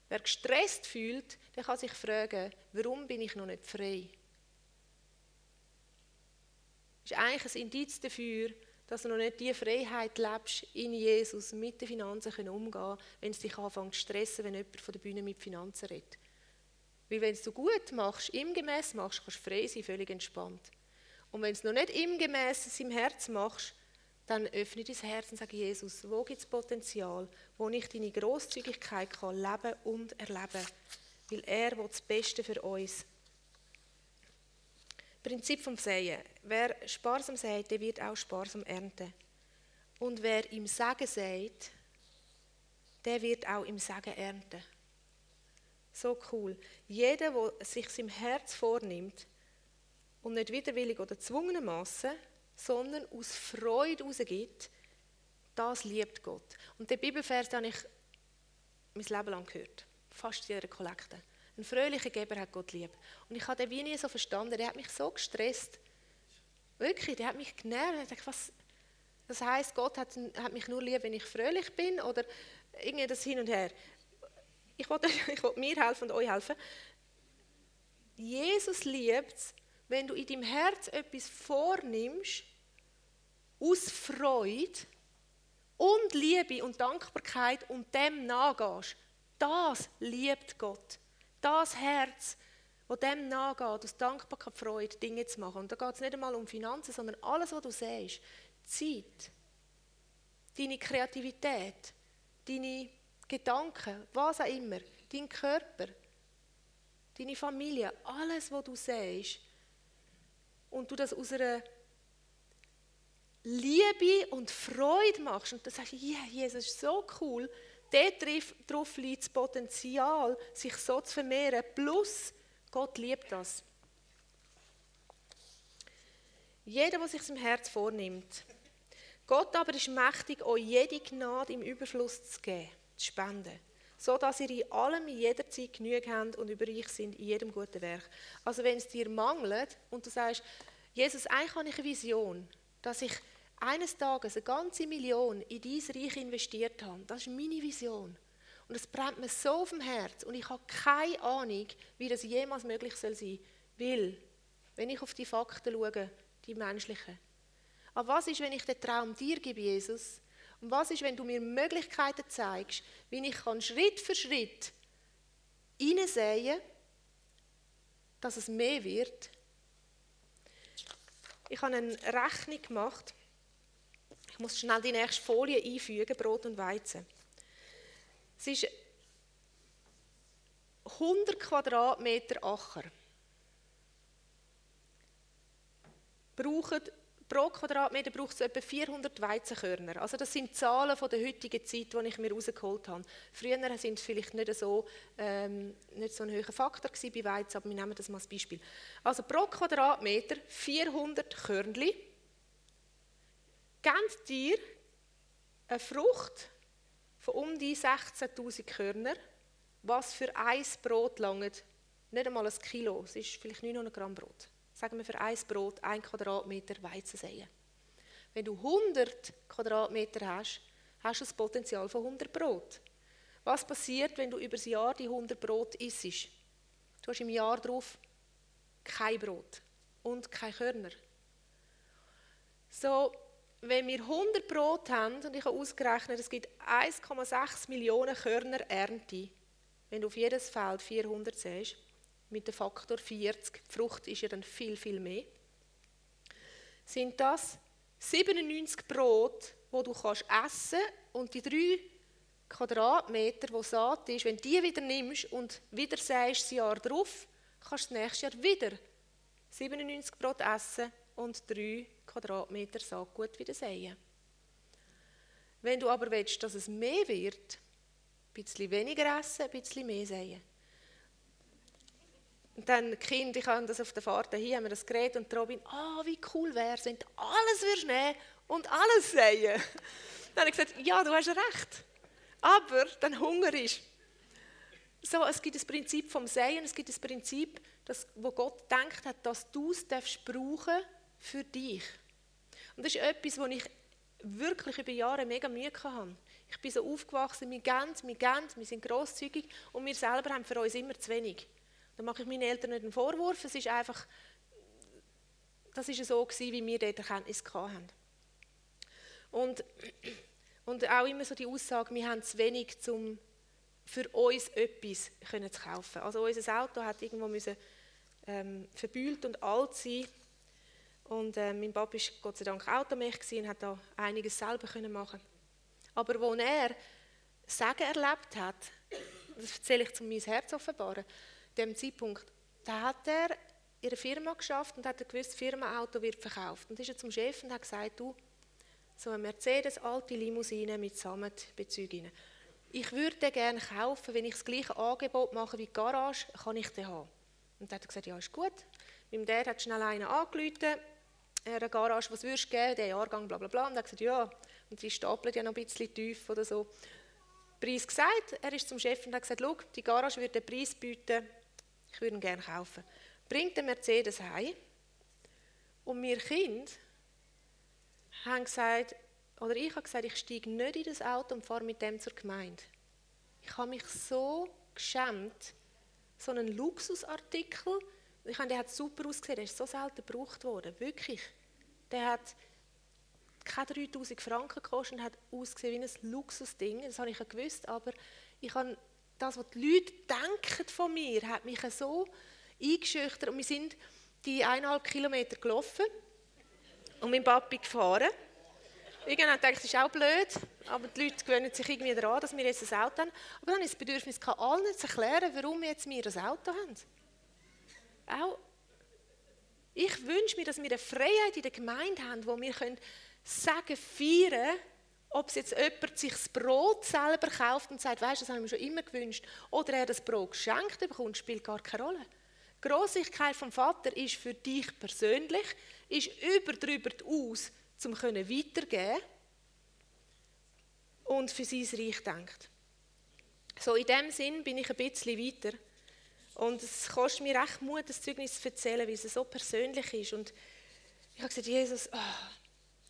Wer gestresst fühlt, der kann sich fragen, warum bin ich noch nicht frei? ist eigentlich ein Indiz dafür, dass du noch nicht die Freiheit lebst, in Jesus mit den Finanzen umzugehen wenn es dich anfängt zu stressen, wenn jemand von der Bühne mit Finanzen redet. Weil wenn du gut machst, im Gemäß machst, kannst du frei sein, völlig entspannt. Und wenn du es noch nicht im Gemäß im Herz machst, dann öffne dein Herz und sage, Jesus, wo gibt es Potenzial, wo ich deine Großzügigkeit kann leben und erleben Weil er will das Beste für uns Prinzip vom Säen. Wer sparsam sät, der wird auch sparsam ernten. Und wer im Sagen sät, der wird auch im Sagen ernten. So cool. Jeder, der sich im Herz vornimmt und nicht widerwillig oder zwungenermaßen, sondern aus Freude rausgibt, das liebt Gott. Und den Bibelvers habe ich mein Leben lang gehört. Fast jeder Kollekte. Ein fröhlicher Geber hat Gott lieb. Und ich habe den wie nie so verstanden. Der hat mich so gestresst. Wirklich, der hat mich genervt. Ich dachte, was, das heißt, Gott hat, hat, mich nur lieb, wenn ich fröhlich bin oder irgendwie das hin und her. Ich wollte, ich wollte mir helfen und euch helfen. Jesus liebt es, wenn du in deinem Herz etwas vornimmst, aus Freude und Liebe und Dankbarkeit und dem nachgehst, das liebt Gott. Das Herz, wo dem nachgeht, aus Dankbarkeit, Freude, Dinge zu machen. Und da geht es nicht einmal um Finanzen, sondern alles, was du siehst. Zeit, deine Kreativität, deine Gedanken, was auch immer, dein Körper, deine Familie, alles, was du siehst. Und du das aus einer Liebe und Freude machst und du sagst, ja, yeah, Jesus ist so cool, darauf liegt das Potenzial, sich so zu vermehren, plus Gott liebt das. Jeder, der sich im Herz vornimmt. Gott aber ist mächtig, euch jede Gnade im Überfluss zu geben, zu spenden, so dass ihr in allem in jeder Zeit genug habt und über euch sind in jedem guten Werk. Also wenn es dir mangelt und du sagst, Jesus, eigentlich habe ich eine Vision, dass ich eines Tages eine ganze Million in dieses Reich investiert habe. Das ist meine Vision. Und es brennt mir so auf dem Herz und ich habe keine Ahnung, wie das jemals möglich soll sein Weil, wenn ich auf die Fakten schaue, die menschlichen, aber was ist, wenn ich den Traum dir gebe, Jesus? Und was ist, wenn du mir Möglichkeiten zeigst, wie ich kann Schritt für Schritt hineinsehen dass es mehr wird? Ich habe eine Rechnung gemacht. Ich muss schnell die nächste Folie einfügen, Brot und Weizen. Es ist 100 Quadratmeter Acher. Brauchen, pro Quadratmeter braucht es etwa 400 Weizenkörner. Also das sind Zahlen von der heutigen Zeit, die ich mir rausgeholt habe. Früher sind es vielleicht nicht so, ähm, nicht so ein hoher Faktor bei Weizen, aber wir nehmen das mal als Beispiel. Also pro Quadratmeter 400 Körnchen gebt dir eine Frucht von um die 16.000 Körner, was für ein Brot langt. Nicht einmal ein Kilo, es ist vielleicht 900 Gramm Brot. Sagen wir für ein Brot, ein Quadratmeter Weizensäen. Wenn du 100 Quadratmeter hast, hast du das Potenzial von 100 Brot. Was passiert, wenn du über das Jahr die 100 Brot isst? Du hast im Jahr darauf kein Brot und keine Körner. So, wenn wir 100 Brot haben, und ich habe ausgerechnet, es gibt 1,6 Millionen Körner Ernte, wenn du auf jedes Feld 400 siehst, mit dem Faktor 40, die Frucht ist ja dann viel, viel mehr, sind das 97 Brot, wo du kannst essen und die drei Quadratmeter, wo Saat ist, wenn du die wieder nimmst und wieder säst das Jahr drauf, kannst du das nächste Jahr wieder 97 Brot essen und drei Quadratmeter Saatgut wieder säen. Wenn du aber willst, dass es mehr wird, ein bisschen weniger essen, ein bisschen mehr säen. Und dann Kind, ich habe das auf der Fahrt hier, haben wir das geredet und Robin, ah, oh, wie cool wäre es, wenn du alles würdest nehmen und alles säen. Dann habe ich gesagt, ja, du hast recht. Aber dann Hunger ist. So, es gibt das Prinzip vom Säen, es gibt das Prinzip, das, wo Gott denkt hat, dass du es brauchen darfst für dich. Und das ist etwas, wo ich wirklich über Jahre mega Mühe hatte. Ich bin so aufgewachsen, wir gehen, wir gehen, wir sind grosszügig und wir selber haben für uns immer zu wenig. Da mache ich meinen Eltern nicht einen Vorwurf, es ist einfach, das ist so gewesen, wie wir dort Erkenntnis hatten. Und, und auch immer so die Aussage, wir haben zu wenig, um für uns etwas können zu kaufen. Also unser Auto hat irgendwo müssen, ähm, verbühlt und alt sein und äh, mein Papa war Gott sei Dank Automech und hat da einiges selber können machen. Aber als er Sagen erlebt hat, das erzähle ich, um mein Herz offenbaren, dem Zeitpunkt, da hat er in einer Firma geschafft und hat ein gewisses Firmenauto wird verkauft. Und ist er zum Chef und hat gesagt, du, so eine Mercedes alte Limousine mit Sammetbezügen. Ich würde den gerne kaufen, wenn ich das gleiche Angebot mache wie die Garage, kann ich den haben. Und dann hat er gesagt, ja, ist gut. Mein Dad hat schnell einen angerufen, einer Garage, was würdest du geben, der Jahrgang, bla bla bla. Und er hat gesagt, ja, und die stapeln ja noch ein bisschen tief oder so. Preis gesagt, er ist zum Chef und hat gesagt, schau, die Garage würde den Preis bieten, ich würde ihn gerne kaufen. Bringt den Mercedes heim und wir Kinder haben gesagt, oder ich habe gesagt, ich steige nicht in das Auto und fahre mit dem zur Gemeinde. Ich habe mich so geschämt, so einen Luxusartikel Ich meine, der hat super ausgesehen, der ist so selten gebraucht worden, wirklich. Der hat keine 3000 Franken gekostet und hat ausgesehen wie ein Luxusding. Das habe ich ja gewusst, aber ich habe das, was die Leute denken von mir, hat mich so eingeschüchtert. Und wir sind die eineinhalb Kilometer gelaufen und mein Papi gefahren. Irgendwann dachte ich, das ist auch blöd, aber die Leute gewöhnen sich irgendwie daran, dass wir jetzt ein Auto haben. Aber dann habe ich das Bedürfnis, allen zu erklären, warum wir jetzt ein Auto haben. Auch ich wünsche mir, dass wir eine Freiheit in der Gemeinde haben, wo wir können sagen, feiern, ob es jetzt jemand sich das Brot selber kauft und sagt, weißt du, das habe ich mir schon immer gewünscht, oder er das Brot geschenkt bekommt, spielt gar keine Rolle. Die Grossigkeit vom Vater ist für dich persönlich, ist über drüber aus, um weitergeben und für sein Reich denkt. So in dem Sinn bin ich ein bisschen weiter. Und es kostet mir recht Mut, das Zeugnis zu erzählen, weil es so persönlich ist. Und ich habe gesagt, Jesus, oh,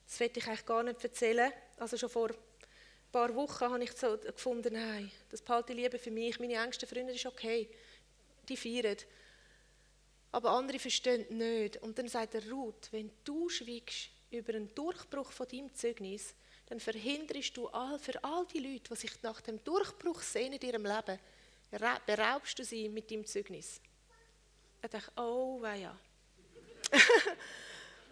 das will ich eigentlich gar nicht erzählen. Also schon vor ein paar Wochen habe ich so gefunden, nein, das behalte ich lieber für mich. Meine engsten Freunde ist okay, die feiern. Aber andere verstehen nicht. Und dann sagt er, Ruth, wenn du schweigst über einen Durchbruch von deinem Zeugnis, dann verhinderst du all, für all die Leute, die sich nach dem Durchbruch sehen in ihrem Leben, beraubst du sie mit deinem Zeugnis. Er dachte, oh, ja.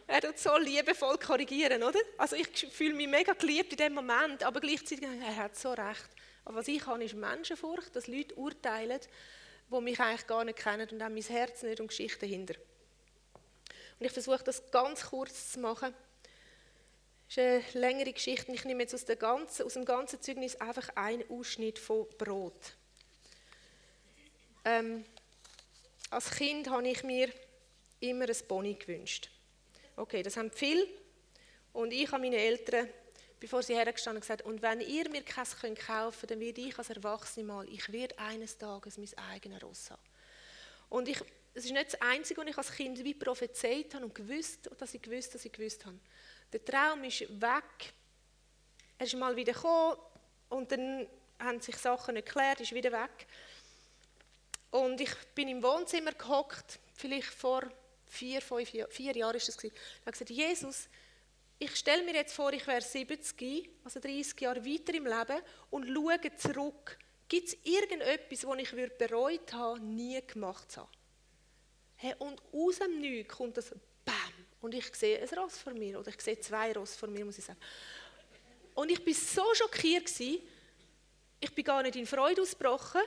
er tut so liebevoll korrigieren, oder? Also ich fühle mich mega geliebt in dem Moment, aber gleichzeitig, er hat so recht. Aber was ich habe, ist Menschenfurcht, dass Leute urteilen, die mich eigentlich gar nicht kennen und auch mein Herz nicht und Geschichten dahinter. Und ich versuche das ganz kurz zu machen. Das ist eine längere Geschichte. Ich nehme jetzt aus, ganzen, aus dem ganzen Zeugnis einfach einen Ausschnitt von Brot. Ähm, als Kind habe ich mir immer ein Pony gewünscht. Okay, das haben viele. Und ich habe meine Eltern, bevor sie hergestanden gesagt, und wenn ihr mir keins kaufen könnt, dann werde ich als Erwachsene mal, ich werde eines Tages mein eigenes Ross haben. Und ich, es ist nicht das Einzige, was ich als Kind wie prophezeit habe und gewusst, dass ich gewusst, dass ich gewusst habe. Der Traum ist weg. Er ist mal wieder gekommen und dann haben sich Sachen nicht geklärt, ist wieder weg. Und ich bin im Wohnzimmer gehockt, vielleicht vor vier, fünf vier Jahren ist das gewesen. Ich habe gesagt, Jesus, ich stelle mir jetzt vor, ich wäre 70, also 30 Jahre weiter im Leben und schaue zurück. Gibt es irgendetwas, was ich bereut habe, nie gemacht zu haben? Und aus dem Nichts kommt das BAM! Und ich sehe ein Ross vor mir, oder ich sehe zwei Ross vor mir, muss ich sagen. Und ich war so schockiert, ich bin gar nicht in Freude ausgebrochen,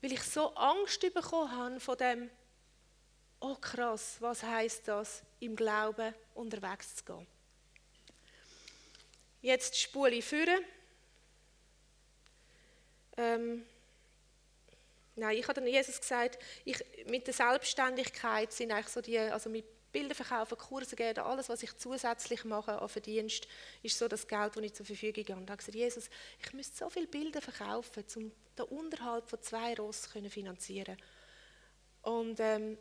weil ich so Angst bekommen habe von dem, oh krass, was heißt das, im Glauben unterwegs zu gehen. Jetzt spule ich führen. Ähm, nein, ich habe dann Jesus gesagt, ich, mit der Selbstständigkeit sind eigentlich so die, also mit Bilder verkaufen, Kurse geben, alles, was ich zusätzlich mache an Verdienst, ist so das Geld, das ich zur Verfügung habe. Und ich habe gesagt, Jesus, ich müsste so viele Bilder verkaufen, um den Unterhalt von zwei Ross finanzieren. Und ähm,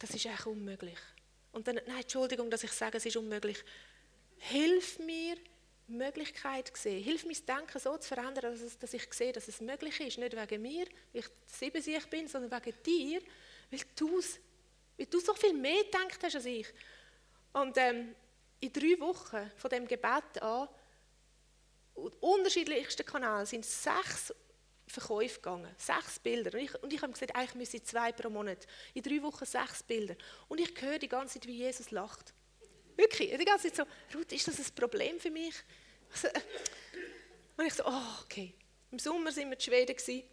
das ist eigentlich unmöglich. Und dann, nein, Entschuldigung, dass ich sage, es ist unmöglich. Hilf mir, Möglichkeit zu sehen. Hilf mir, das Denken so zu verändern, dass, es, dass ich sehe, dass es möglich ist. Nicht wegen mir, weil ich sieben bin, sondern wegen dir, weil du weil du so viel mehr gedacht hast als ich. Und ähm, in drei Wochen von dem Gebet an, unterschiedlichsten Kanälen, sind sechs Verkäufe gegangen. Sechs Bilder. Und ich, und ich habe gesagt, eigentlich müsse ich zwei pro Monat. In drei Wochen sechs Bilder. Und ich höre die ganze Zeit, wie Jesus lacht. Wirklich. Die ganze Zeit so, Ruth, ist das ein Problem für mich? Und ich so, oh, okay. Im Sommer sind wir in Schweden. Gewesen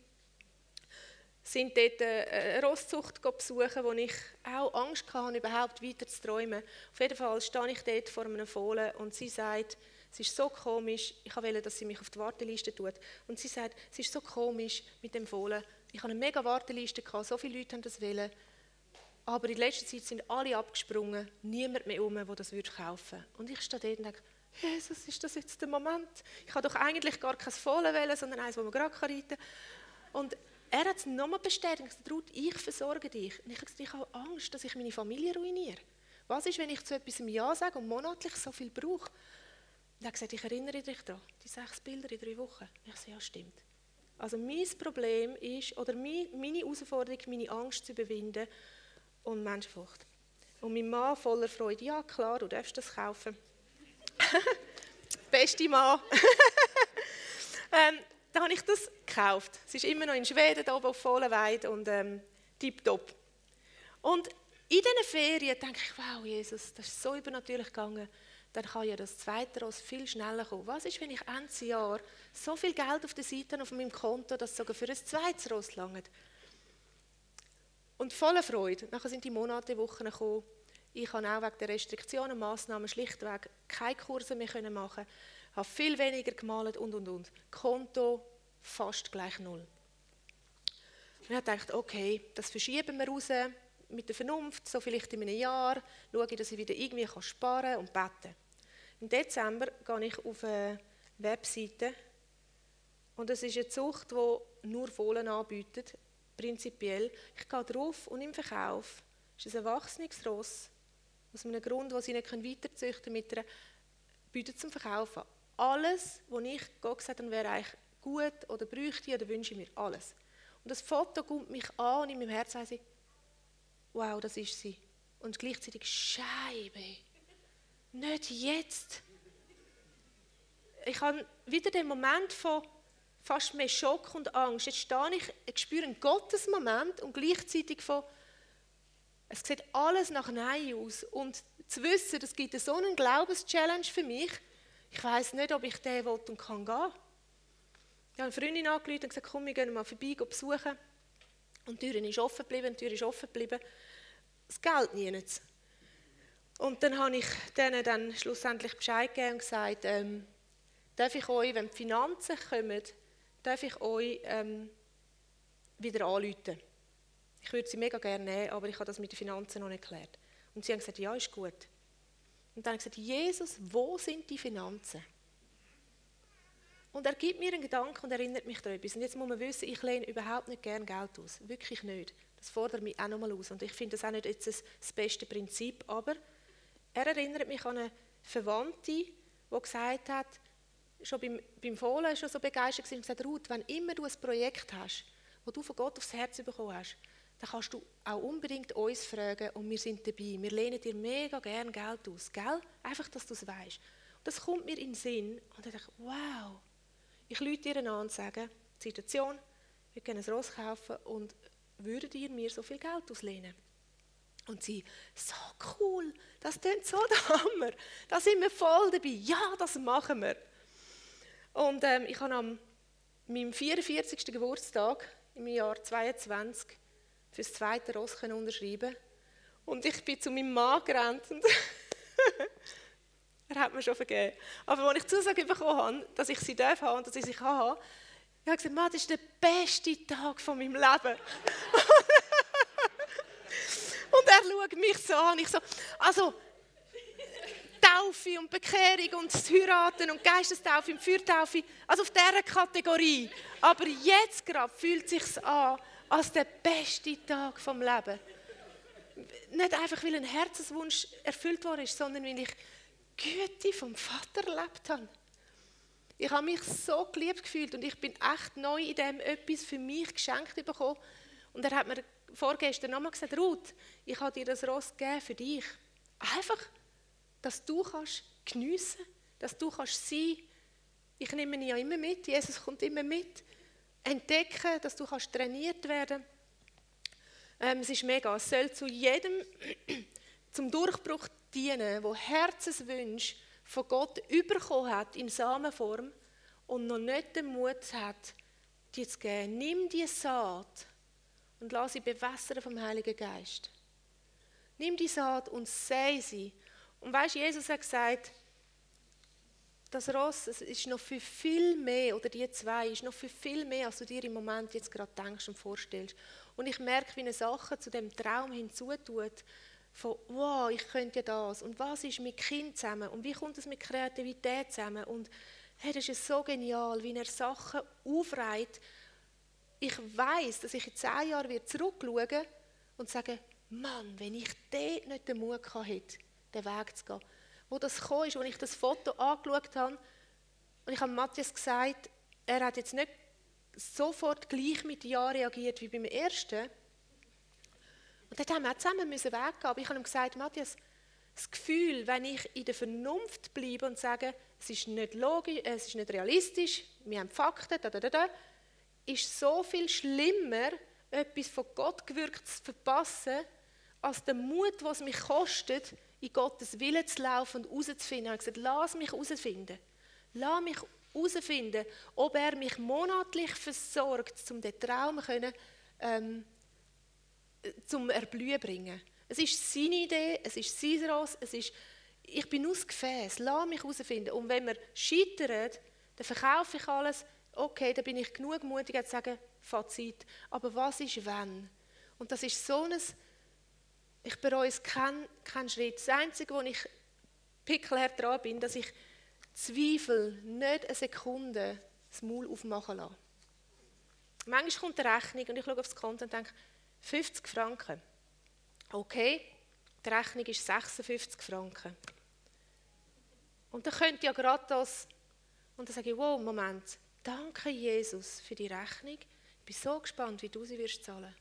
sind dort äh, eine Rosszucht besuchen, wo ich auch Angst hatte, überhaupt weiter zu träumen. Auf jeden Fall stehe ich dort vor einem Fohlen und sie sagt, es ist so komisch, ich wollte, dass sie mich auf die Warteliste tut. Und sie sagt, es ist so komisch mit dem Fohlen. Ich hatte eine mega Warteliste, gehabt, so viele Leute haben das wollen. Aber in letzter Zeit sind alle abgesprungen, niemand mehr um, der das kaufen würde. Und ich stehe dort und denke, Jesus, ist das jetzt der Moment? Ich habe doch eigentlich gar kein Fohlen sondern eins, das man gerade reiten kann. Und er hat es nochmal bestätigt. Er gesagt, ich versorge dich. Und ich habe gesagt, ich habe Angst, dass ich meine Familie ruiniere. Was ist, wenn ich zu etwas im Ja sage und monatlich so viel brauche? Und er hat gesagt, ich erinnere dich daran, die sechs Bilder in drei Wochen. Und ich sage, ja, stimmt. Also mein Problem ist, oder meine Herausforderung, meine Angst zu überwinden und Menschenfurcht. Und mein Mann voller Freude, ja klar, du darfst das kaufen. Beste Mann. ähm, da habe ich das gekauft. Es ist immer noch in Schweden, da oben auf Vollenweide und ähm, tipptopp. Und in diesen Ferien denke ich, wow, Jesus, das ist so übernatürlich gegangen. Dann kann ja das zweite Ross viel schneller kommen. Was ist, wenn ich Ende Jahr so viel Geld auf der Seite auf meinem Konto, dass sogar für ein zweites Ross langt? Und voller Freude. Nachher sind die Monate, Wochen gekommen. Ich habe auch wegen der Restriktionen, Massnahmen schlichtweg keine Kurse mehr machen habe viel weniger gemalt und und und. Konto fast gleich null. Und ich gedacht, okay, das verschieben wir raus mit der Vernunft, so vielleicht in einem Jahr, schaue ich, dass ich wieder irgendwie sparen kann und beten. Im Dezember gehe ich auf eine Webseite und es ist eine Zucht, die nur Fohlen anbietet, prinzipiell. Ich gehe drauf und im Verkauf ist ein erwachsenes Ross, aus einem Grund, wo sie nicht weiterzüchten können, mit einer bietet zum Verkaufen. Alles, was ich Gott gesagt habe, wäre eigentlich gut oder bräuchte oder wünsche ich mir, alles. Und das Foto kommt mich an und in meinem Herzen sage ich, wow, das ist sie. Und gleichzeitig Scheibe. Nicht jetzt. Ich habe wieder den Moment von fast mehr Schock und Angst. Jetzt stehe ich, ich spüre einen Gottesmoment und gleichzeitig von, es sieht alles nach Nein aus. Und zu wissen, es gibt so einen Glaubenschallenge für mich, ich weiß nicht, ob ich den will und kann gehen. Ich habe eine Freundin angerufen und gesagt, komm, wir gehen mal vorbei, besuchen. Und die Tür ist offen geblieben, die Tür ist offen geblieben. Das Geld nichts. Und dann habe ich denen dann schlussendlich Bescheid gegeben und gesagt, ähm, darf ich euch, wenn die Finanzen kommen, darf ich euch ähm, wieder anrufen. Ich würde sie mega gerne nehmen, aber ich habe das mit den Finanzen noch nicht geklärt. Und sie haben gesagt, ja, ist gut. Und dann habe ich gesagt, Jesus, wo sind die Finanzen? Und er gibt mir einen Gedanken und erinnert mich daran etwas. Und jetzt muss man wissen, ich lehne überhaupt nicht gern Geld aus. Wirklich nicht. Das fordert mich auch nochmal aus. Und ich finde das auch nicht jetzt das beste Prinzip. Aber er erinnert mich an eine Verwandte, die gesagt hat, schon beim, beim Fohlen schon so begeistert war und gesagt, Ruth, wenn immer du ein Projekt hast, wo du von Gott aufs Herz bekommen hast, dann kannst du auch unbedingt uns fragen und wir sind dabei. Wir lehnen dir mega gern Geld aus, gell? Einfach, dass du es weißt. Und das kommt mir in den Sinn und dann denke ich, wow, ich lüte dir an und sage, Situation, wir können ein Ross kaufen und würdet ihr mir so viel Geld auslehnen? Und sie, so cool, das klingt so der Hammer, da sind wir voll dabei, ja, das machen wir. Und ähm, ich habe am meinem 44. Geburtstag im Jahr 22 für das zweite Ross unterschreiben Und ich bin zu meinem Mann gerannt und er hat mir schon vergeben. Aber als ich Zusage bekommen habe, dass ich sie darf haben und dass ich sie kann haben, ich habe gesagt, Mann, das ist der beste Tag von meinem Leben. und er schaut mich so an. Ich so, also, Taufe und Bekehrung und das Heiraten und Geistestaufe und Fürtaufe, also auf dieser Kategorie. Aber jetzt gerade fühlt es sich an als der beste Tag vom Leben. Nicht einfach, weil ein Herzenswunsch erfüllt worden ist, sondern weil ich Güte vom Vater erlebt habe. Ich habe mich so geliebt gefühlt und ich bin echt neu in dem etwas für mich geschenkt bekommen. Und er hat mir vorgestern nochmal gesagt, Ruth, ich habe dir das Ross gegeben für dich. Einfach, dass du kannst geniessen, dass du kannst sein. Ich nehme ihn ja immer mit, Jesus kommt immer mit. Entdecken, dass du kannst trainiert werden. Ähm, es ist mega. Es soll zu jedem zum Durchbruch dienen, wo Herzenswünsche von Gott überkommen hat in Samenform und noch nicht den Mut hat, die zu geben. Nimm die Saat und lass sie bewässern vom Heiligen Geist. Nimm die Saat und säe sie. Und weißt, Jesus hat gesagt, das Ross ist noch für viel mehr, oder die zwei, ist noch für viel mehr, als du dir im Moment jetzt gerade denkst und vorstellst. Und ich merke, wie eine Sache zu dem Traum hinzutut, von, wow, ich könnte ja das, und was ist mit Kind zusammen, und wie kommt es mit Kreativität zusammen, und hey, das ist so genial, wie er Sachen aufreiht. Ich weiß, dass ich in zehn Jahren zurückschauen und sagen, Mann, wenn ich dort nicht den Mut hätte, den Weg zu gehen, wo das kam, ist, als ich das Foto angeschaut habe, und ich habe Matthias gesagt, er hat jetzt nicht sofort gleich mit Ja reagiert wie beim ersten. Und dort haben wir auch zusammen müssen weggehen. Aber ich habe ihm gesagt, Matthias, das Gefühl, wenn ich in der Vernunft bleibe und sage, es ist nicht logisch, es ist nicht realistisch, wir haben Fakten, da, da, da, da, ist so viel schlimmer, etwas von Gott gewirkt zu verpassen, als der Mut, was mich kostet, in Gottes Wille zu laufen und herauszufinden. Ich habe gesagt, lass mich herausfinden. Lass mich herausfinden, ob er mich monatlich versorgt, um den Traum können, ähm, zum Erblühen bringen. Es ist seine Idee, es ist sein Ross, es ist, ich bin das Gefäß, lass mich herausfinden. Und wenn wir scheitern, dann verkaufe ich alles, okay, dann bin ich genug mutig zu sagen, Fazit. Aber was ist wenn? Und das ist so ein, ich bereue es keinen kein Schritt. Das Einzige, wo ich pickelhart dran bin, dass ich Zweifel nicht eine Sekunde das Maul aufmachen lasse. Manchmal kommt eine Rechnung und ich schaue aufs Konto und denke, 50 Franken. Okay, die Rechnung ist 56 Franken. Und dann könnte ja gerade das, und dann sage ich, wow, Moment, danke Jesus für die Rechnung. Ich bin so gespannt, wie du sie wirst zahlen.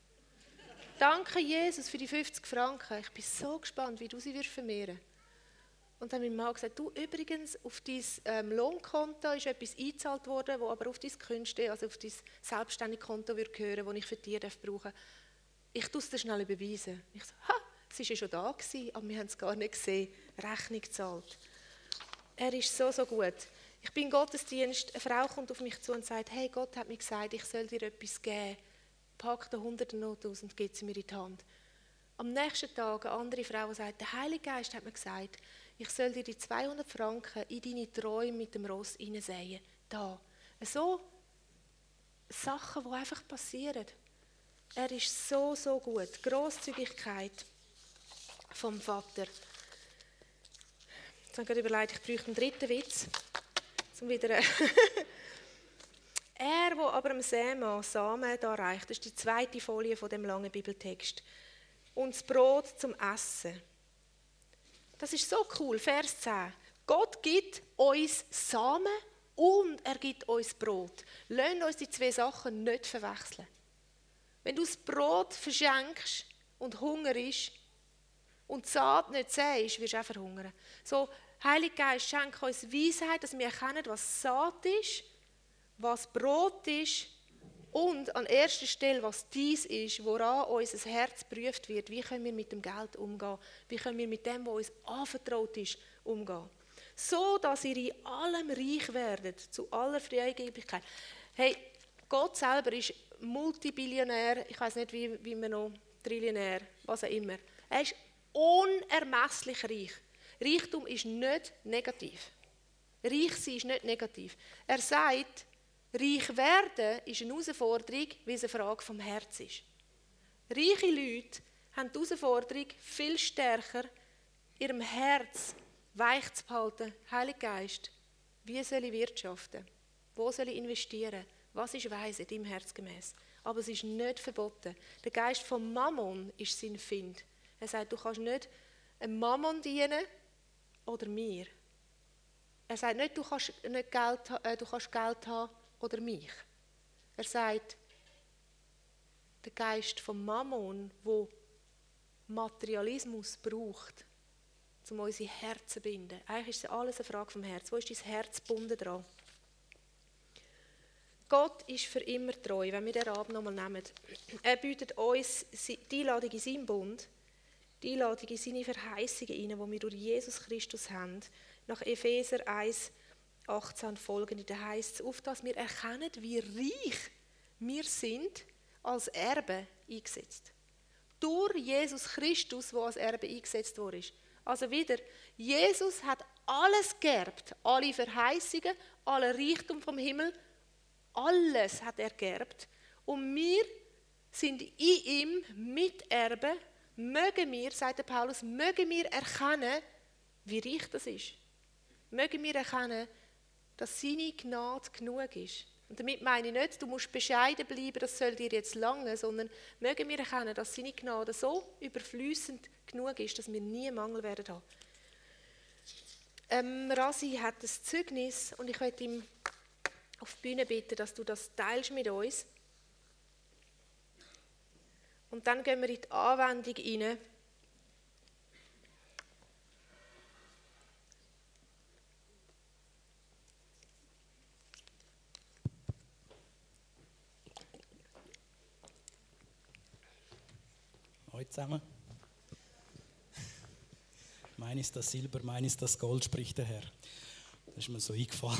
Danke Jesus für die 50 Franken. Ich bin so gespannt, wie du sie wirst vermehren. Und dann hat mein Mann gesagt, du übrigens, auf dein ähm, Lohnkonto ist etwas eingezahlt worden, das aber auf dein Künste, also auf dein selbstständige Konto wird gehören, das ich für dich brauchen darf ich tue es dir schnell überweisen. Ich so, ha, es war ja schon da, gewesen, aber wir haben es gar nicht gesehen. Rechnung gezahlt. Er ist so, so gut. Ich bin Gottesdienst, eine Frau kommt auf mich zu und sagt, hey, Gott hat mir gesagt, ich soll dir etwas geben. Pack da 100 Note aus und gibt sie mir in die Hand. Am nächsten Tag eine andere Frau, sagt, der Heilige Geist hat mir gesagt, ich soll dir die 200 Franken in deine Träume mit dem Ross hineinsehen. Da. So Sachen, die einfach passieren. Er ist so, so gut. Großzügigkeit vom Vater. Jetzt habe ich gerade überlegt, ich bräuchte einen dritten Witz. Zum wieder er, wo aber am Sämann Samen da reicht, das ist die zweite Folie von dem langen Bibeltext. Und das Brot zum Essen. Das ist so cool, Vers 10. Gott gibt uns Samen und er gibt uns Brot. Lasst uns die zwei Sachen nicht verwechseln. Wenn du das Brot verschenkst und Hunger ist und die Saat nicht siehst, wirst du auch verhungern. So, Heilige Geist, schenke uns Weisheit, dass wir erkennen, was Saat ist, was Brot ist und an erster Stelle, was dies ist, woran unser Herz prüft wird. Wie können wir mit dem Geld umgehen? Wie können wir mit dem, was uns anvertraut ist, umgehen? So, dass ihr in allem reich werdet, zu aller Freigebigkeit. Hey, Gott selber ist Multibillionär, ich weiß nicht, wie, wie man noch, Trillionär, was auch immer. Er ist unermesslich reich. Reichtum ist nicht negativ. Reich sein ist nicht negativ. Er sagt, reich werden ist eine Herausforderung, weil es eine Frage vom Herz ist. Reiche Leute haben die Herausforderung viel stärker, ihrem Herz weich zu behalten. Heiliger Geist, wie soll ich wirtschaften? Wo soll ich investieren? Was ist weise deinem Herz gemäß? Aber es ist nicht verboten. Der Geist von Mammon ist sein Find. Er sagt, du kannst nicht einem Mammon dienen oder mir. Er sagt nicht, du kannst, nicht Geld, äh, du kannst Geld haben oder mich. Er sagt, der Geist von Mammon, wo Materialismus braucht, um unsere Herzen zu binden. Eigentlich ist es alles eine Frage vom Herz. Wo ist dein Herz gebunden dran? Gott ist für immer treu, wenn wir den Abend nochmal nehmen. Er bietet uns die Einladung in seinen Bund, die Einladung in seine Verheißungen die wir durch Jesus Christus haben. Nach Epheser 1, 18 folgende, da heißt es, auf dass wir erkennen, wie reich wir sind als Erbe eingesetzt. Durch Jesus Christus, wo als Erbe eingesetzt wurde. Also wieder, Jesus hat alles geerbt, alle Verheißungen, alle Reichtum vom Himmel alles hat er geerbt. Und wir sind in ihm Miterben. Mögen wir, sagt der Paulus, mögen wir erkennen, wie reich das ist. Mögen wir erkennen, dass seine Gnade genug ist. Und damit meine ich nicht, du musst bescheiden bleiben, das soll dir jetzt lange, sondern mögen wir erkennen, dass seine Gnade so überflüssend genug ist, dass wir nie Mangel werden haben. Ähm, Rasi hat ein Zeugnis und ich werde ihm auf die Bühne bitten, dass du das teilst mit uns. Und dann gehen wir in die Anwendung hinein. Hallo zusammen. Mein ist das Silber, mein ist das Gold, spricht der Herr. Das ist mir so eingefallen.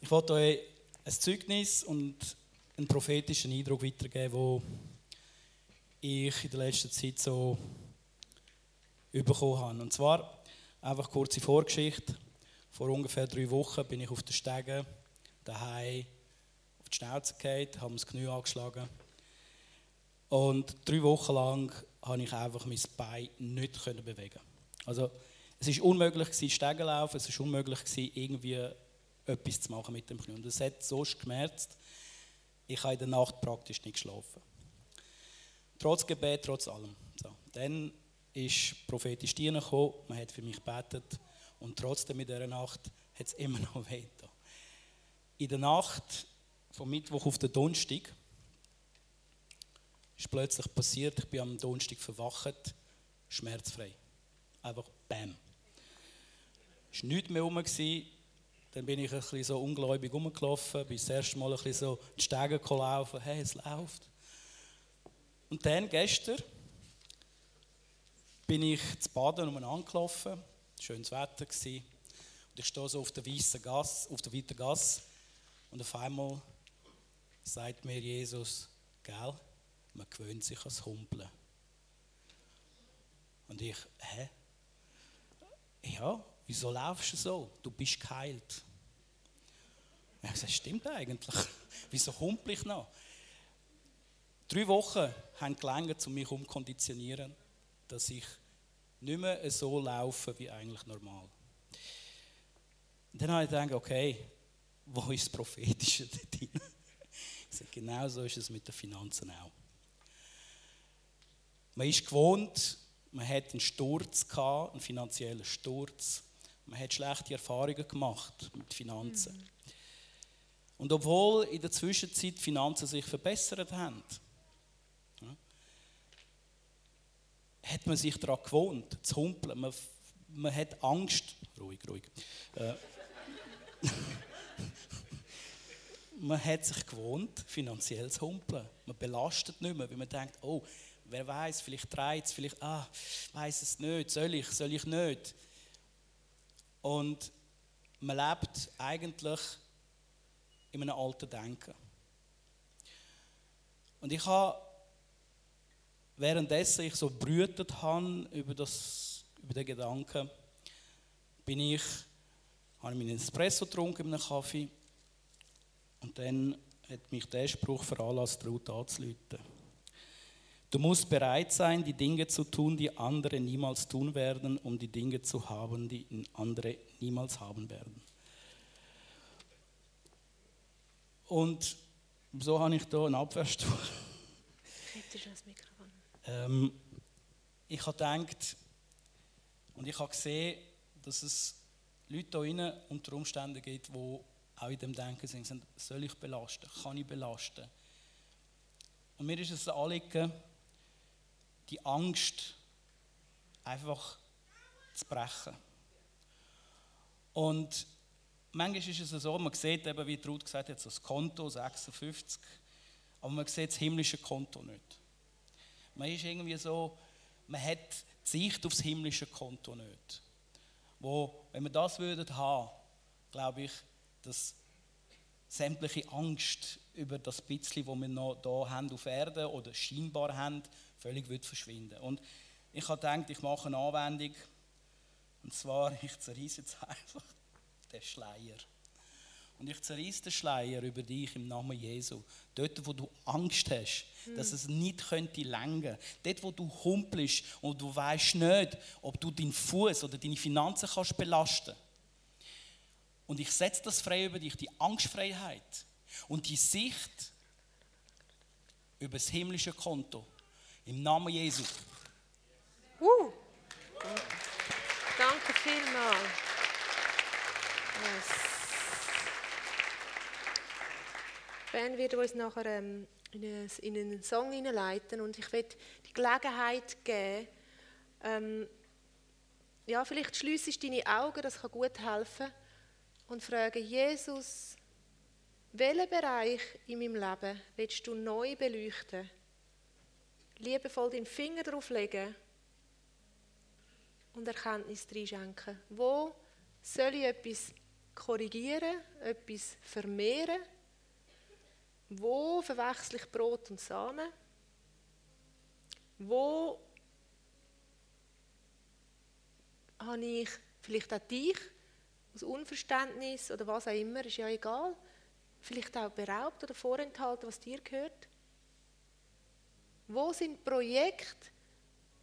Ich wollte euch ein Zeugnis und einen prophetischen Eindruck weitergeben, wo ich in der letzten Zeit so bekommen habe. Und zwar einfach kurze Vorgeschichte. Vor ungefähr drei Wochen bin ich auf den Stegen daheim auf die Schnauze gefallen, habe das Knie angeschlagen. Und drei Wochen lang konnte ich einfach mein Bein nicht bewegen. Also es war unmöglich Stegen laufen, es war unmöglich irgendwie etwas zu machen mit dem Knie. Und es hat so geschmerzt, ich habe in der Nacht praktisch nicht geschlafen. Trotz Gebet, trotz allem. So. Dann ist prophetisch Diener gekommen, man hat für mich gebetet und trotzdem in dieser Nacht hat es immer noch weh In der Nacht vom Mittwoch auf den Donnerstag ist plötzlich passiert, ich bin am Donnerstag verwacht, schmerzfrei. Einfach Bäm. Es war nichts mehr rum. Dann bin ich ein bisschen so ungläubig rumgelaufen, bin das erste Mal ein bisschen so die Stege gelaufen, hey, es läuft. Und dann, gestern, bin ich zu Baden umeinander schönes Wetter gewesen, und ich stehe so auf der weißen Gasse, auf der weiten Gasse, und auf einmal sagt mir Jesus, gell, man gewöhnt sich ans Humpeln. Und ich, hä? Ja, wieso laufst du so? Du bist geheilt. Ich habe gesagt, stimmt eigentlich. wieso humpel ich noch? Drei Wochen haben gelangt, um mich umkonditionieren, dass ich nicht mehr so laufe wie eigentlich normal. Und dann habe ich gedacht, okay, wo ist das Prophetische dort drin? Ich sage, genau so ist es mit den Finanzen auch. Man ist gewohnt, man hat einen Sturz gehabt, einen finanziellen Sturz. Man hat schlechte Erfahrungen gemacht mit Finanzen. Mhm. Und obwohl in der Zwischenzeit die Finanzen sich verbessert haben, ja, hat man sich daran gewohnt, zu humpeln. Man, man hat Angst. Ruhig, ruhig. Äh, man hat sich gewohnt, finanziell zu humpeln. Man belastet nicht mehr, weil man denkt, oh, Wer weiß, vielleicht dreht es, vielleicht, ah, weiß es nicht, soll ich, soll ich nicht. Und man lebt eigentlich in einem alten Denken. Und ich habe, währenddessen ich so brütet habe über, das, über den Gedanken, bin ich, habe ich meinen Espresso getrunken in einem Kaffee und dann hat mich der Spruch veranlasst, laut anzuleiten. Du musst bereit sein, die Dinge zu tun, die andere niemals tun werden, um die Dinge zu haben, die andere niemals haben werden. Und so habe ich hier einen Abwehrstuhl. Ähm, ich habe gedacht und ich habe gesehen, dass es Leute hier unter Umständen gibt, die auch in dem Denken sind, soll ich belasten, kann ich belasten. Und mir ist es ein Anliegen, die Angst einfach zu brechen. Und manchmal ist es so, man sieht eben, wie Ruth gesagt hat, das Konto 56, aber man sieht das himmlische Konto nicht. Man ist irgendwie so, man hat die Sicht auf das himmlische Konto nicht. Wo, wenn wir das würden haben, glaube ich, dass sämtliche Angst über das bisschen, wo wir noch da haben auf Erde oder scheinbar haben, völlig wird verschwinden. Und ich habe gedacht, ich mache eine Anwendung. Und zwar, ich zerreiße jetzt einfach den Schleier. Und ich zerreiße den Schleier über dich im Namen Jesu. Dort, wo du Angst hast, mhm. dass es nicht könnte länger. Dort, wo du humpelst und du weißt nicht, ob du deinen Fuß oder deine Finanzen kannst belasten. Und ich setze das frei über dich, die Angstfreiheit und die Sicht über das himmlische Konto. Im Namen Jesu. Uh. Danke vielmals. Yes. Band wird uns nachher ähm, in, einen, in einen Song hineinleiten und ich werde die Gelegenheit geben, ähm, ja, vielleicht schliessest deine Augen, das kann gut helfen, und frage Jesus, welchen Bereich in meinem Leben willst du neu beleuchten? Liebevoll deinen Finger drauf legen und Erkenntnis reinschenken. Wo soll ich etwas korrigieren, etwas vermehren? Wo verwechsel ich Brot und Samen? Wo habe ich vielleicht auch dich aus Unverständnis oder was auch immer, ist ja egal, vielleicht auch beraubt oder vorenthalten, was dir gehört? Wo sind Projekte,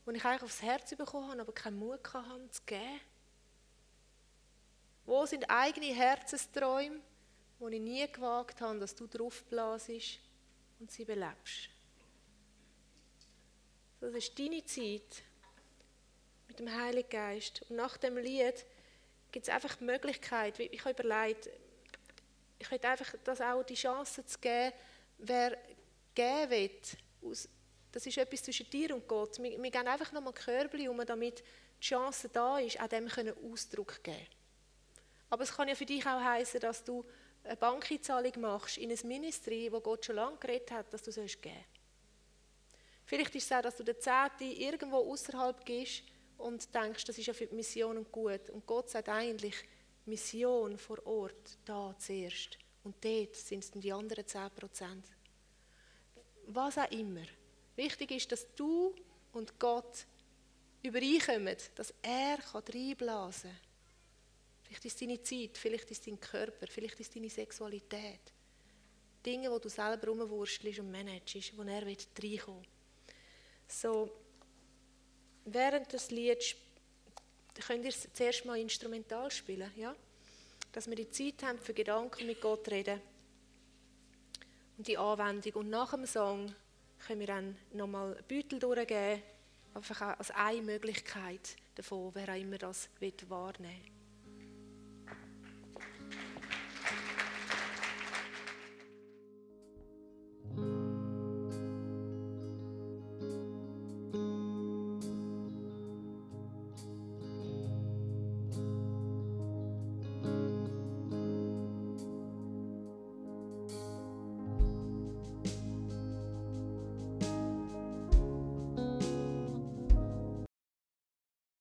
die ich eigentlich aufs Herz bekommen habe, aber keinen Mut hatte, zu geben? Wo sind eigene Herzensträume, wo ich nie gewagt habe, dass du draufblasest und sie belebst? Das ist deine Zeit mit dem Heiligen Geist. Und nach dem Lied gibt es einfach die Möglichkeit, ich habe überlegt, ich möchte einfach das auch die Chance zu geben, wer geben will, aus, das ist etwas zwischen dir und Gott. Wir, wir geben einfach nochmal Körbchen um, damit die Chance da ist, auch dem können Ausdruck geben Aber es kann ja für dich auch heißen, dass du eine Bankeinzahlung machst in ein Ministry, wo Gott schon lange geredet hat, dass du geben sollst Vielleicht ist es auch, dass du den Zehnte irgendwo außerhalb gehst und denkst, das ist ja für die Mission gut. Und Gott sagt eigentlich, Mission vor Ort, da zuerst. Und dort sind es dann die anderen 10 Prozent. Was auch immer. Wichtig ist, dass du und Gott übereinkommen, dass er reinblasen kann. Vielleicht ist es deine Zeit, vielleicht ist es dein Körper, vielleicht ist es deine Sexualität. Dinge, wo du selber rumwurstelst und managst, wo er reinkommen. So, während des Lieds könnt ihr zuerst mal instrumental spielen, ja? Dass wir die Zeit haben für Gedanken mit Gott reden und die Anwendung. Und nach dem Song können wir dann nochmal Beutel durchgeben, einfach als eine Möglichkeit davon, wer auch immer das wahrnehmen will.